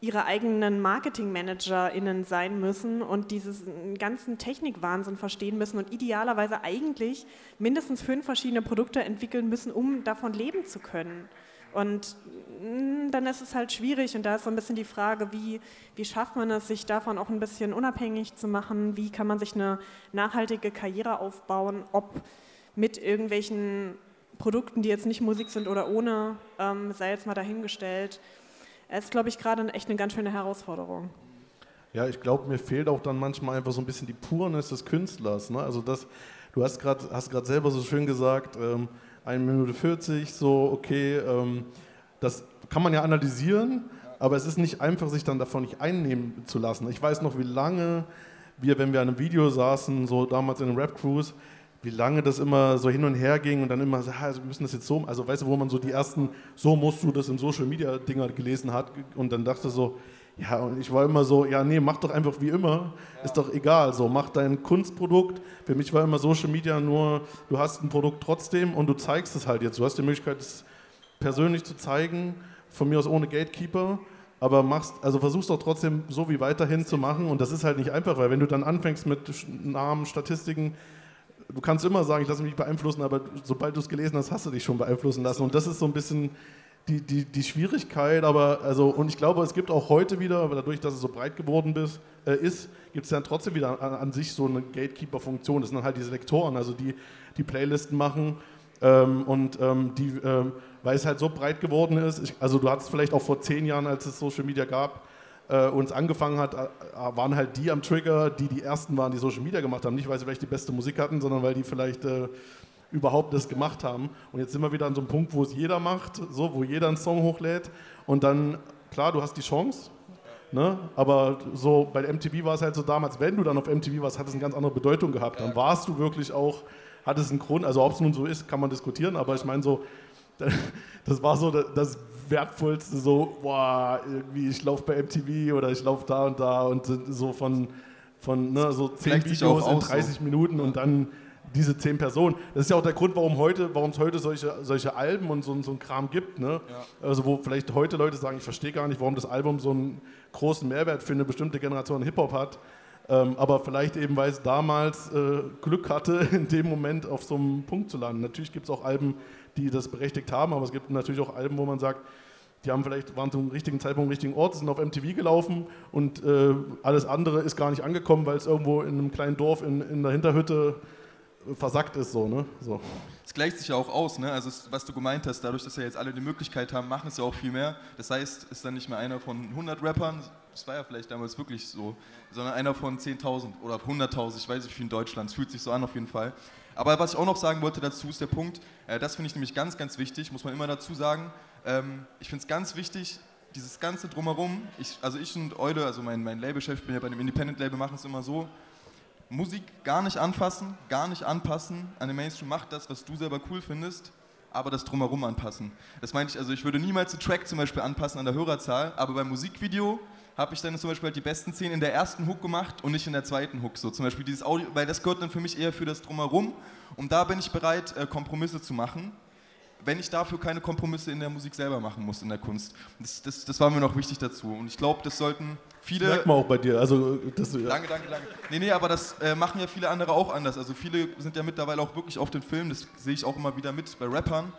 ihre eigenen MarketingmanagerInnen sein müssen und diesen ganzen Technikwahnsinn verstehen müssen und idealerweise eigentlich mindestens fünf verschiedene Produkte entwickeln müssen, um davon leben zu können. Und mm, dann ist es halt schwierig und da ist so ein bisschen die Frage, wie, wie schafft man es, sich davon auch ein bisschen unabhängig zu machen? Wie kann man sich eine nachhaltige Karriere aufbauen, ob mit irgendwelchen Produkten, die jetzt nicht Musik sind oder ohne, ähm, sei jetzt mal dahingestellt. Es ist, glaube ich, gerade echt eine ganz schöne Herausforderung. Ja, ich glaube, mir fehlt auch dann manchmal einfach so ein bisschen die Purness des Künstlers. Ne? Also das, du hast gerade hast grad selber so schön gesagt, ähm, 1 Minute 40, so okay, ähm, das kann man ja analysieren, aber es ist nicht einfach, sich dann davon nicht einnehmen zu lassen. Ich weiß noch, wie lange wir, wenn wir an einem Video saßen, so damals in den Rap-Crews, wie lange das immer so hin und her ging und dann immer so, also wir müssen das jetzt so, also weißt du, wo man so die ersten, so musst du das in Social Media Dinger gelesen hat und dann dachte so, ja, und ich war immer so, ja, nee, mach doch einfach wie immer, ist doch egal, so, mach dein Kunstprodukt. Für mich war immer Social Media nur, du hast ein Produkt trotzdem und du zeigst es halt jetzt. Du hast die Möglichkeit, es persönlich zu zeigen, von mir aus ohne Gatekeeper, aber machst, also versuchst doch trotzdem so wie weiterhin zu machen und das ist halt nicht einfach, weil wenn du dann anfängst mit Namen, Statistiken, du kannst immer sagen, ich lasse mich beeinflussen, aber sobald du es gelesen hast, hast du dich schon beeinflussen lassen. Und das ist so ein bisschen die, die, die Schwierigkeit. Aber also, und ich glaube, es gibt auch heute wieder, dadurch, dass es so breit geworden bist, äh, ist, gibt es dann trotzdem wieder an, an sich so eine Gatekeeper-Funktion. Das sind dann halt die Selektoren, also die die Playlisten machen. Ähm, und ähm, die, ähm, weil es halt so breit geworden ist, ich, also du hattest vielleicht auch vor zehn Jahren, als es Social Media gab, äh, uns angefangen hat, äh, waren halt die am Trigger, die die ersten waren, die Social Media gemacht haben. Nicht, weil sie vielleicht die beste Musik hatten, sondern weil die vielleicht äh, überhaupt das gemacht haben. Und jetzt sind wir wieder an so einem Punkt, wo es jeder macht, so, wo jeder einen Song hochlädt. Und dann, klar, du hast die Chance. Ne? Aber so bei MTV war es halt so damals, wenn du dann auf MTV warst, hat es eine ganz andere Bedeutung gehabt. Dann warst du wirklich auch, hat es einen Grund, also ob es nun so ist, kann man diskutieren, aber ich meine so, das war so das Wertvollste, so, boah, irgendwie, ich laufe bei MTV oder ich laufe da und da und so von, von ne, so zehn Gleicht sich auch Videos in aus, so. 30 Minuten und dann diese zehn Personen. Das ist ja auch der Grund, warum heute, warum es heute solche, solche Alben und so, so einen Kram gibt. Ne? Also wo vielleicht heute Leute sagen, ich verstehe gar nicht, warum das Album so einen großen Mehrwert für eine bestimmte Generation Hip-Hop hat. Ähm, aber vielleicht eben, weil es damals äh, Glück hatte, in dem Moment auf so einem Punkt zu landen. Natürlich gibt es auch Alben, die das berechtigt haben, aber es gibt natürlich auch Alben, wo man sagt, die haben vielleicht, waren zum richtigen Zeitpunkt am richtigen Ort, sind auf MTV gelaufen und äh, alles andere ist gar nicht angekommen, weil es irgendwo in einem kleinen Dorf in, in der Hinterhütte versackt ist. So, ne? so. Es gleicht sich ja auch aus, ne? also was du gemeint hast, dadurch, dass ja jetzt alle die Möglichkeit haben, machen es ja auch viel mehr. Das heißt, ist dann nicht mehr einer von 100 Rappern, das war ja vielleicht damals wirklich so, sondern einer von 10.000 oder 100.000, ich weiß nicht wie in Deutschland, es fühlt sich so an auf jeden Fall. Aber was ich auch noch sagen wollte dazu ist der Punkt, äh, das finde ich nämlich ganz, ganz wichtig, muss man immer dazu sagen. Ähm, ich finde es ganz wichtig, dieses ganze Drumherum, ich, also ich und Eude, also mein, mein Labelchef, ich bin ja bei dem Independent-Label, machen es immer so, Musik gar nicht anfassen, gar nicht anpassen an den Mainstream, mach das, was du selber cool findest, aber das Drumherum anpassen. Das meine ich, also ich würde niemals den Track zum Beispiel anpassen an der Hörerzahl, aber beim Musikvideo habe ich dann zum Beispiel halt die besten Szenen in der ersten Hook gemacht und nicht in der zweiten Hook. So zum Beispiel dieses Audio, weil das gehört dann für mich eher für das Drumherum. Und da bin ich bereit, äh, Kompromisse zu machen, wenn ich dafür keine Kompromisse in der Musik selber machen muss, in der Kunst. Das, das, das war mir noch wichtig dazu. Und ich glaube, das sollten viele. Das merkt man auch bei dir. Also, das, ja. Danke, danke, danke. Nee, nee, aber das äh, machen ja viele andere auch anders. Also viele sind ja mittlerweile auch wirklich auf den Film, das sehe ich auch immer wieder mit bei Rappern,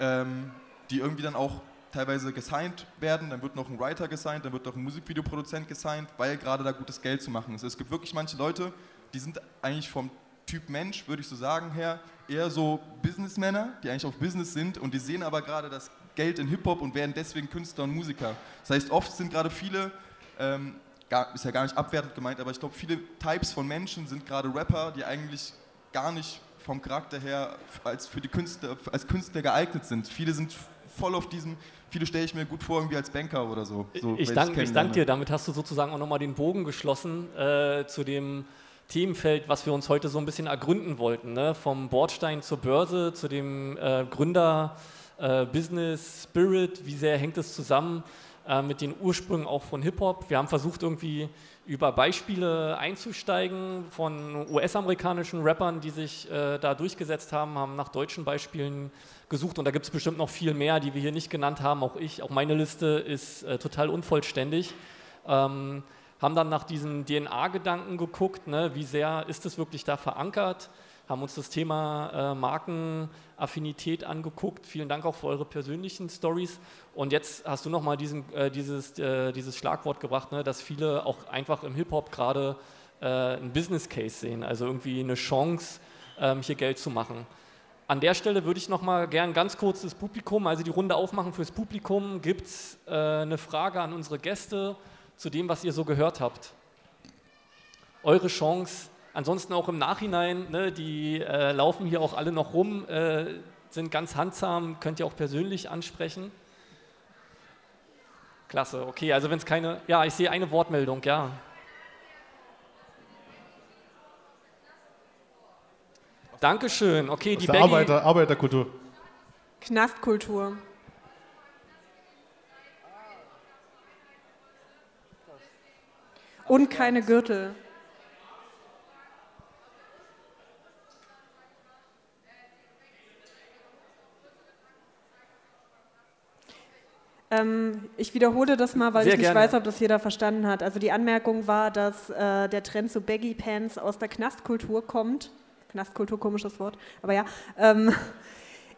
ähm, die irgendwie dann auch teilweise gesigned werden, dann wird noch ein Writer gesigned, dann wird noch ein Musikvideoproduzent gesigned, weil gerade da gutes Geld zu machen ist. Es gibt wirklich manche Leute, die sind eigentlich vom Typ Mensch, würde ich so sagen, her, eher so Businessmänner, die eigentlich auf Business sind und die sehen aber gerade das Geld in Hip-Hop und werden deswegen Künstler und Musiker. Das heißt, oft sind gerade viele, ähm, gar, ist ja gar nicht abwertend gemeint, aber ich glaube, viele Types von Menschen sind gerade Rapper, die eigentlich gar nicht vom Charakter her als für die Künstler, als Künstler geeignet sind. Viele sind voll auf diesem, viele stelle ich mir gut vor, irgendwie als Banker oder so. so ich danke dank dir, damit hast du sozusagen auch nochmal den Bogen geschlossen äh, zu dem Themenfeld, was wir uns heute so ein bisschen ergründen wollten. Ne? Vom Bordstein zur Börse, zu dem äh, Gründer, äh, Business, Spirit, wie sehr hängt es zusammen äh, mit den Ursprüngen auch von Hip-Hop. Wir haben versucht, irgendwie über Beispiele einzusteigen von US-amerikanischen Rappern, die sich äh, da durchgesetzt haben, haben nach deutschen Beispielen gesucht und da gibt es bestimmt noch viel mehr, die wir hier nicht genannt haben. Auch ich, auch meine Liste ist äh, total unvollständig. Ähm, haben dann nach diesen DNA-Gedanken geguckt, ne, wie sehr ist es wirklich da verankert, haben uns das Thema äh, Markenaffinität angeguckt. Vielen Dank auch für eure persönlichen Stories. Und jetzt hast du nochmal äh, dieses, äh, dieses Schlagwort gebracht, ne, dass viele auch einfach im Hip-Hop gerade äh, einen Business Case sehen, also irgendwie eine Chance, ähm, hier Geld zu machen. An der Stelle würde ich noch mal gern ganz kurz das Publikum, also die Runde aufmachen fürs Publikum. Gibt es äh, eine Frage an unsere Gäste zu dem, was ihr so gehört habt? Eure Chance, ansonsten auch im Nachhinein, ne, die äh, laufen hier auch alle noch rum, äh, sind ganz handsam, könnt ihr auch persönlich ansprechen. Klasse, okay, also wenn es keine, ja, ich sehe eine Wortmeldung, ja. Dankeschön. Okay, Aus die der Arbeiter, Arbeiterkultur. Knastkultur. Und keine Gürtel. Ähm, ich wiederhole das mal, weil Sehr ich nicht gerne. weiß, ob das jeder verstanden hat. Also die Anmerkung war, dass äh, der Trend zu Baggy Pants aus der Knastkultur kommt. Knastkultur, komisches Wort, aber ja. Ähm,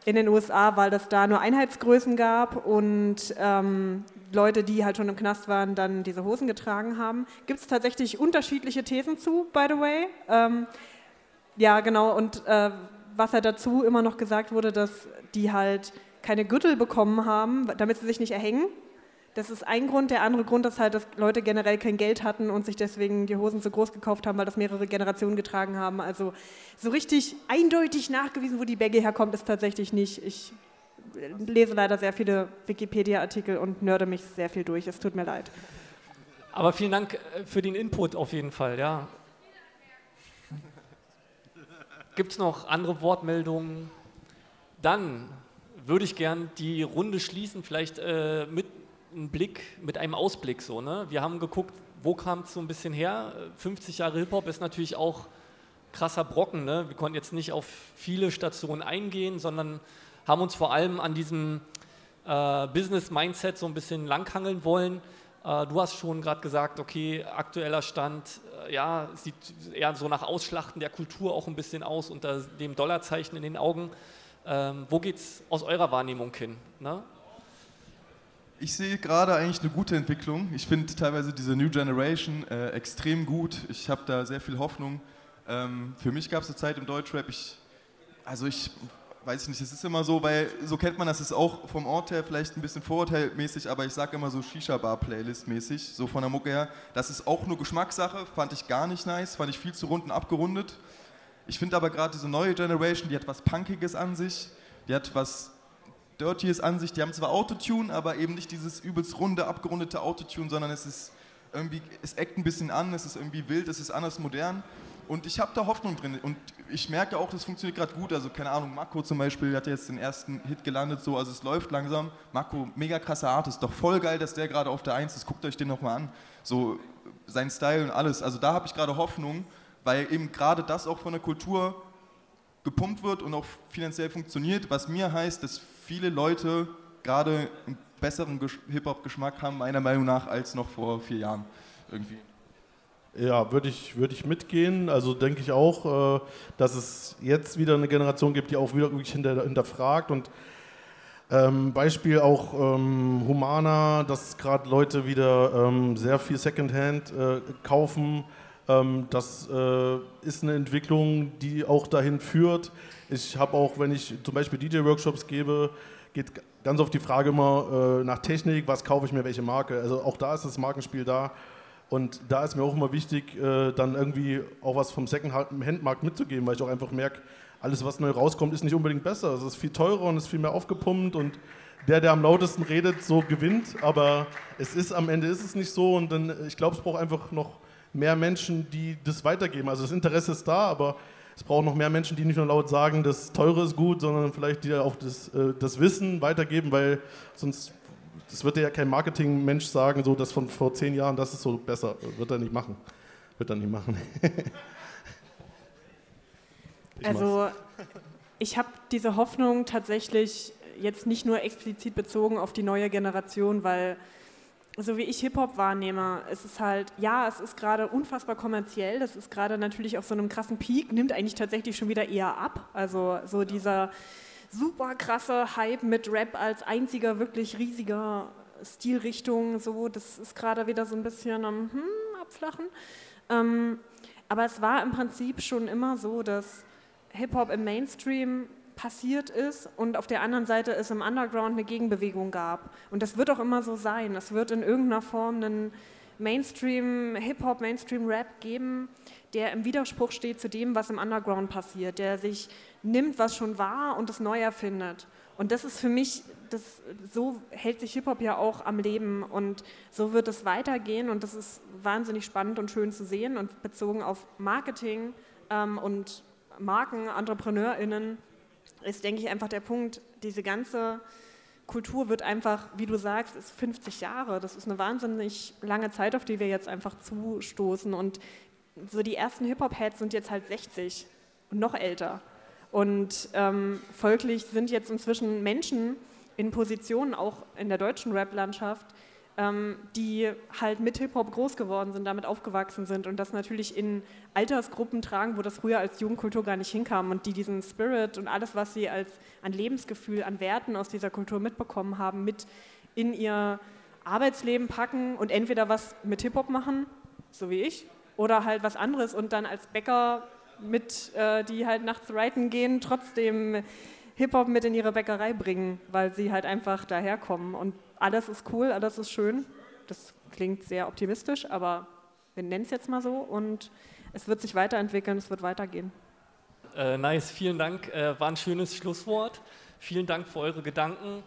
in den USA, weil es da nur Einheitsgrößen gab und ähm, Leute, die halt schon im Knast waren, dann diese Hosen getragen haben. Gibt es tatsächlich unterschiedliche Thesen zu, by the way. Ähm, ja, genau. Und äh, was er dazu immer noch gesagt wurde, dass die halt keine Gürtel bekommen haben, damit sie sich nicht erhängen. Das ist ein Grund. Der andere Grund ist halt, dass Leute generell kein Geld hatten und sich deswegen die Hosen zu groß gekauft haben, weil das mehrere Generationen getragen haben. Also so richtig eindeutig nachgewiesen, wo die Baggy herkommt, ist tatsächlich nicht. Ich lese leider sehr viele Wikipedia-Artikel und nörde mich sehr viel durch. Es tut mir leid. aber vielen Dank äh, für den Input auf jeden Fall, ja. Gibt es noch andere Wortmeldungen? Dann würde ich gern die Runde schließen, vielleicht äh, mit einem Blick, mit einem Ausblick so. Ne? Wir haben geguckt, wo kam es so ein bisschen her? 50 Jahre Hip-Hop ist natürlich auch krasser Brocken. Ne? Wir konnten jetzt nicht auf viele Stationen eingehen, sondern haben uns vor allem an diesem äh, Business-Mindset so ein bisschen langhangeln wollen. Äh, du hast schon gerade gesagt, okay, aktueller Stand, äh, ja, sieht eher so nach Ausschlachten der Kultur auch ein bisschen aus, unter dem Dollarzeichen in den Augen. Ähm, wo geht es aus eurer Wahrnehmung hin? Ne? Ich sehe gerade eigentlich eine gute Entwicklung. Ich finde teilweise diese New Generation äh, extrem gut. Ich habe da sehr viel Hoffnung. Ähm, für mich gab es eine Zeit im Deutschrap, ich, also ich weiß ich nicht, es ist immer so, weil so kennt man das, ist auch vom Ort her vielleicht ein bisschen vorurteilmäßig, aber ich sage immer so Shisha-Bar-Playlist-mäßig, so von der Mucke her. Das ist auch nur Geschmackssache, fand ich gar nicht nice, fand ich viel zu rund und abgerundet. Ich finde aber gerade diese neue Generation, die hat was Punkiges an sich, die hat was Dirtyes an sich, die haben zwar Autotune, aber eben nicht dieses übelst runde, abgerundete Autotune, sondern es ist irgendwie, es eckt ein bisschen an, es ist irgendwie wild, es ist anders modern. Und ich habe da Hoffnung drin. Und ich merke auch, das funktioniert gerade gut. Also, keine Ahnung, Mako zum Beispiel hat jetzt den ersten Hit gelandet, so. Also, es läuft langsam. Mako, mega krasser Artist. Doch voll geil, dass der gerade auf der Eins ist. Guckt euch den nochmal an. So, sein Style und alles. Also, da habe ich gerade Hoffnung, weil eben gerade das auch von der Kultur gepumpt wird und auch finanziell funktioniert. Was mir heißt, dass viele Leute gerade einen besseren Hip-Hop-Geschmack haben, meiner Meinung nach, als noch vor vier Jahren irgendwie. Ja, würde ich, würd ich mitgehen. Also denke ich auch, äh, dass es jetzt wieder eine Generation gibt, die auch wieder wirklich hinter, hinterfragt und ähm, Beispiel auch ähm, Humana, dass gerade Leute wieder ähm, sehr viel Secondhand äh, kaufen. Ähm, das äh, ist eine Entwicklung, die auch dahin führt. Ich habe auch, wenn ich zum Beispiel DJ-Workshops gebe, geht ganz oft die Frage immer äh, nach Technik, was kaufe ich mir, welche Marke. Also auch da ist das Markenspiel da. Und da ist mir auch immer wichtig, äh, dann irgendwie auch was vom Second-Hand-Markt mitzugeben, weil ich auch einfach merke, alles, was neu rauskommt, ist nicht unbedingt besser. Es ist viel teurer und ist viel mehr aufgepumpt und der, der am lautesten redet, so gewinnt. Aber es ist am Ende ist es nicht so und dann, ich glaube, es braucht einfach noch mehr Menschen, die das weitergeben. Also das Interesse ist da, aber es braucht noch mehr Menschen, die nicht nur laut sagen, das Teure ist gut, sondern vielleicht die auch das, äh, das Wissen weitergeben, weil sonst das wird ja kein Marketingmensch sagen, so das von vor zehn Jahren, das ist so besser. Wird er nicht machen. Wird er nicht machen. ich also ich habe diese Hoffnung tatsächlich jetzt nicht nur explizit bezogen auf die neue Generation, weil so wie ich Hip-Hop wahrnehme, ist es halt, ja, es ist gerade unfassbar kommerziell, das ist gerade natürlich auf so einem krassen Peak, nimmt eigentlich tatsächlich schon wieder eher ab. Also so dieser super krasse Hype mit Rap als einziger wirklich riesiger Stilrichtung. So, das ist gerade wieder so ein bisschen am hm, Abflachen. Ähm, aber es war im Prinzip schon immer so, dass Hip-Hop im Mainstream passiert ist und auf der anderen Seite es im Underground eine Gegenbewegung gab. Und das wird auch immer so sein. Es wird in irgendeiner Form einen Mainstream Hip-Hop, Mainstream Rap geben, der im Widerspruch steht zu dem, was im Underground passiert, der sich nimmt, was schon war und es neu erfindet. Und das ist für mich, das, so hält sich Hip-Hop ja auch am Leben und so wird es weitergehen und das ist wahnsinnig spannend und schön zu sehen und bezogen auf Marketing ähm, und Marken, EntrepreneurInnen ist, denke ich, einfach der Punkt, diese ganze Kultur wird einfach, wie du sagst, ist 50 Jahre. Das ist eine wahnsinnig lange Zeit, auf die wir jetzt einfach zustoßen. Und so die ersten Hip-Hop-Heads sind jetzt halt 60 und noch älter. Und ähm, folglich sind jetzt inzwischen Menschen in Positionen, auch in der deutschen Rap-Landschaft, die halt mit Hip-Hop groß geworden sind, damit aufgewachsen sind und das natürlich in Altersgruppen tragen, wo das früher als Jugendkultur gar nicht hinkam und die diesen Spirit und alles, was sie als an Lebensgefühl, an Werten aus dieser Kultur mitbekommen haben, mit in ihr Arbeitsleben packen und entweder was mit Hip-Hop machen, so wie ich, oder halt was anderes und dann als Bäcker mit, äh, die halt nachts reiten gehen, trotzdem Hip-Hop mit in ihre Bäckerei bringen, weil sie halt einfach daherkommen. Und alles ist cool, alles ist schön. Das klingt sehr optimistisch, aber wir nennen es jetzt mal so und es wird sich weiterentwickeln, es wird weitergehen. Äh, nice, vielen Dank. Äh, war ein schönes Schlusswort. Vielen Dank für eure Gedanken.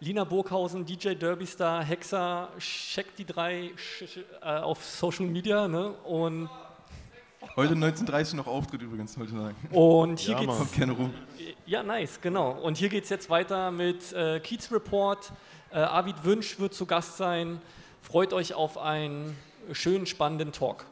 Lina Burghausen, DJ Derbystar, Hexer, checkt die drei äh, auf Social Media ne? und Heute 19.30 noch Auftritt übrigens, heute sagen. Und hier ja, geht's. Keine Ruhe. Ja, nice, genau. Und hier geht es jetzt weiter mit äh, Kiez Report. Äh, Arvid Wünsch wird zu Gast sein. Freut euch auf einen schönen, spannenden Talk.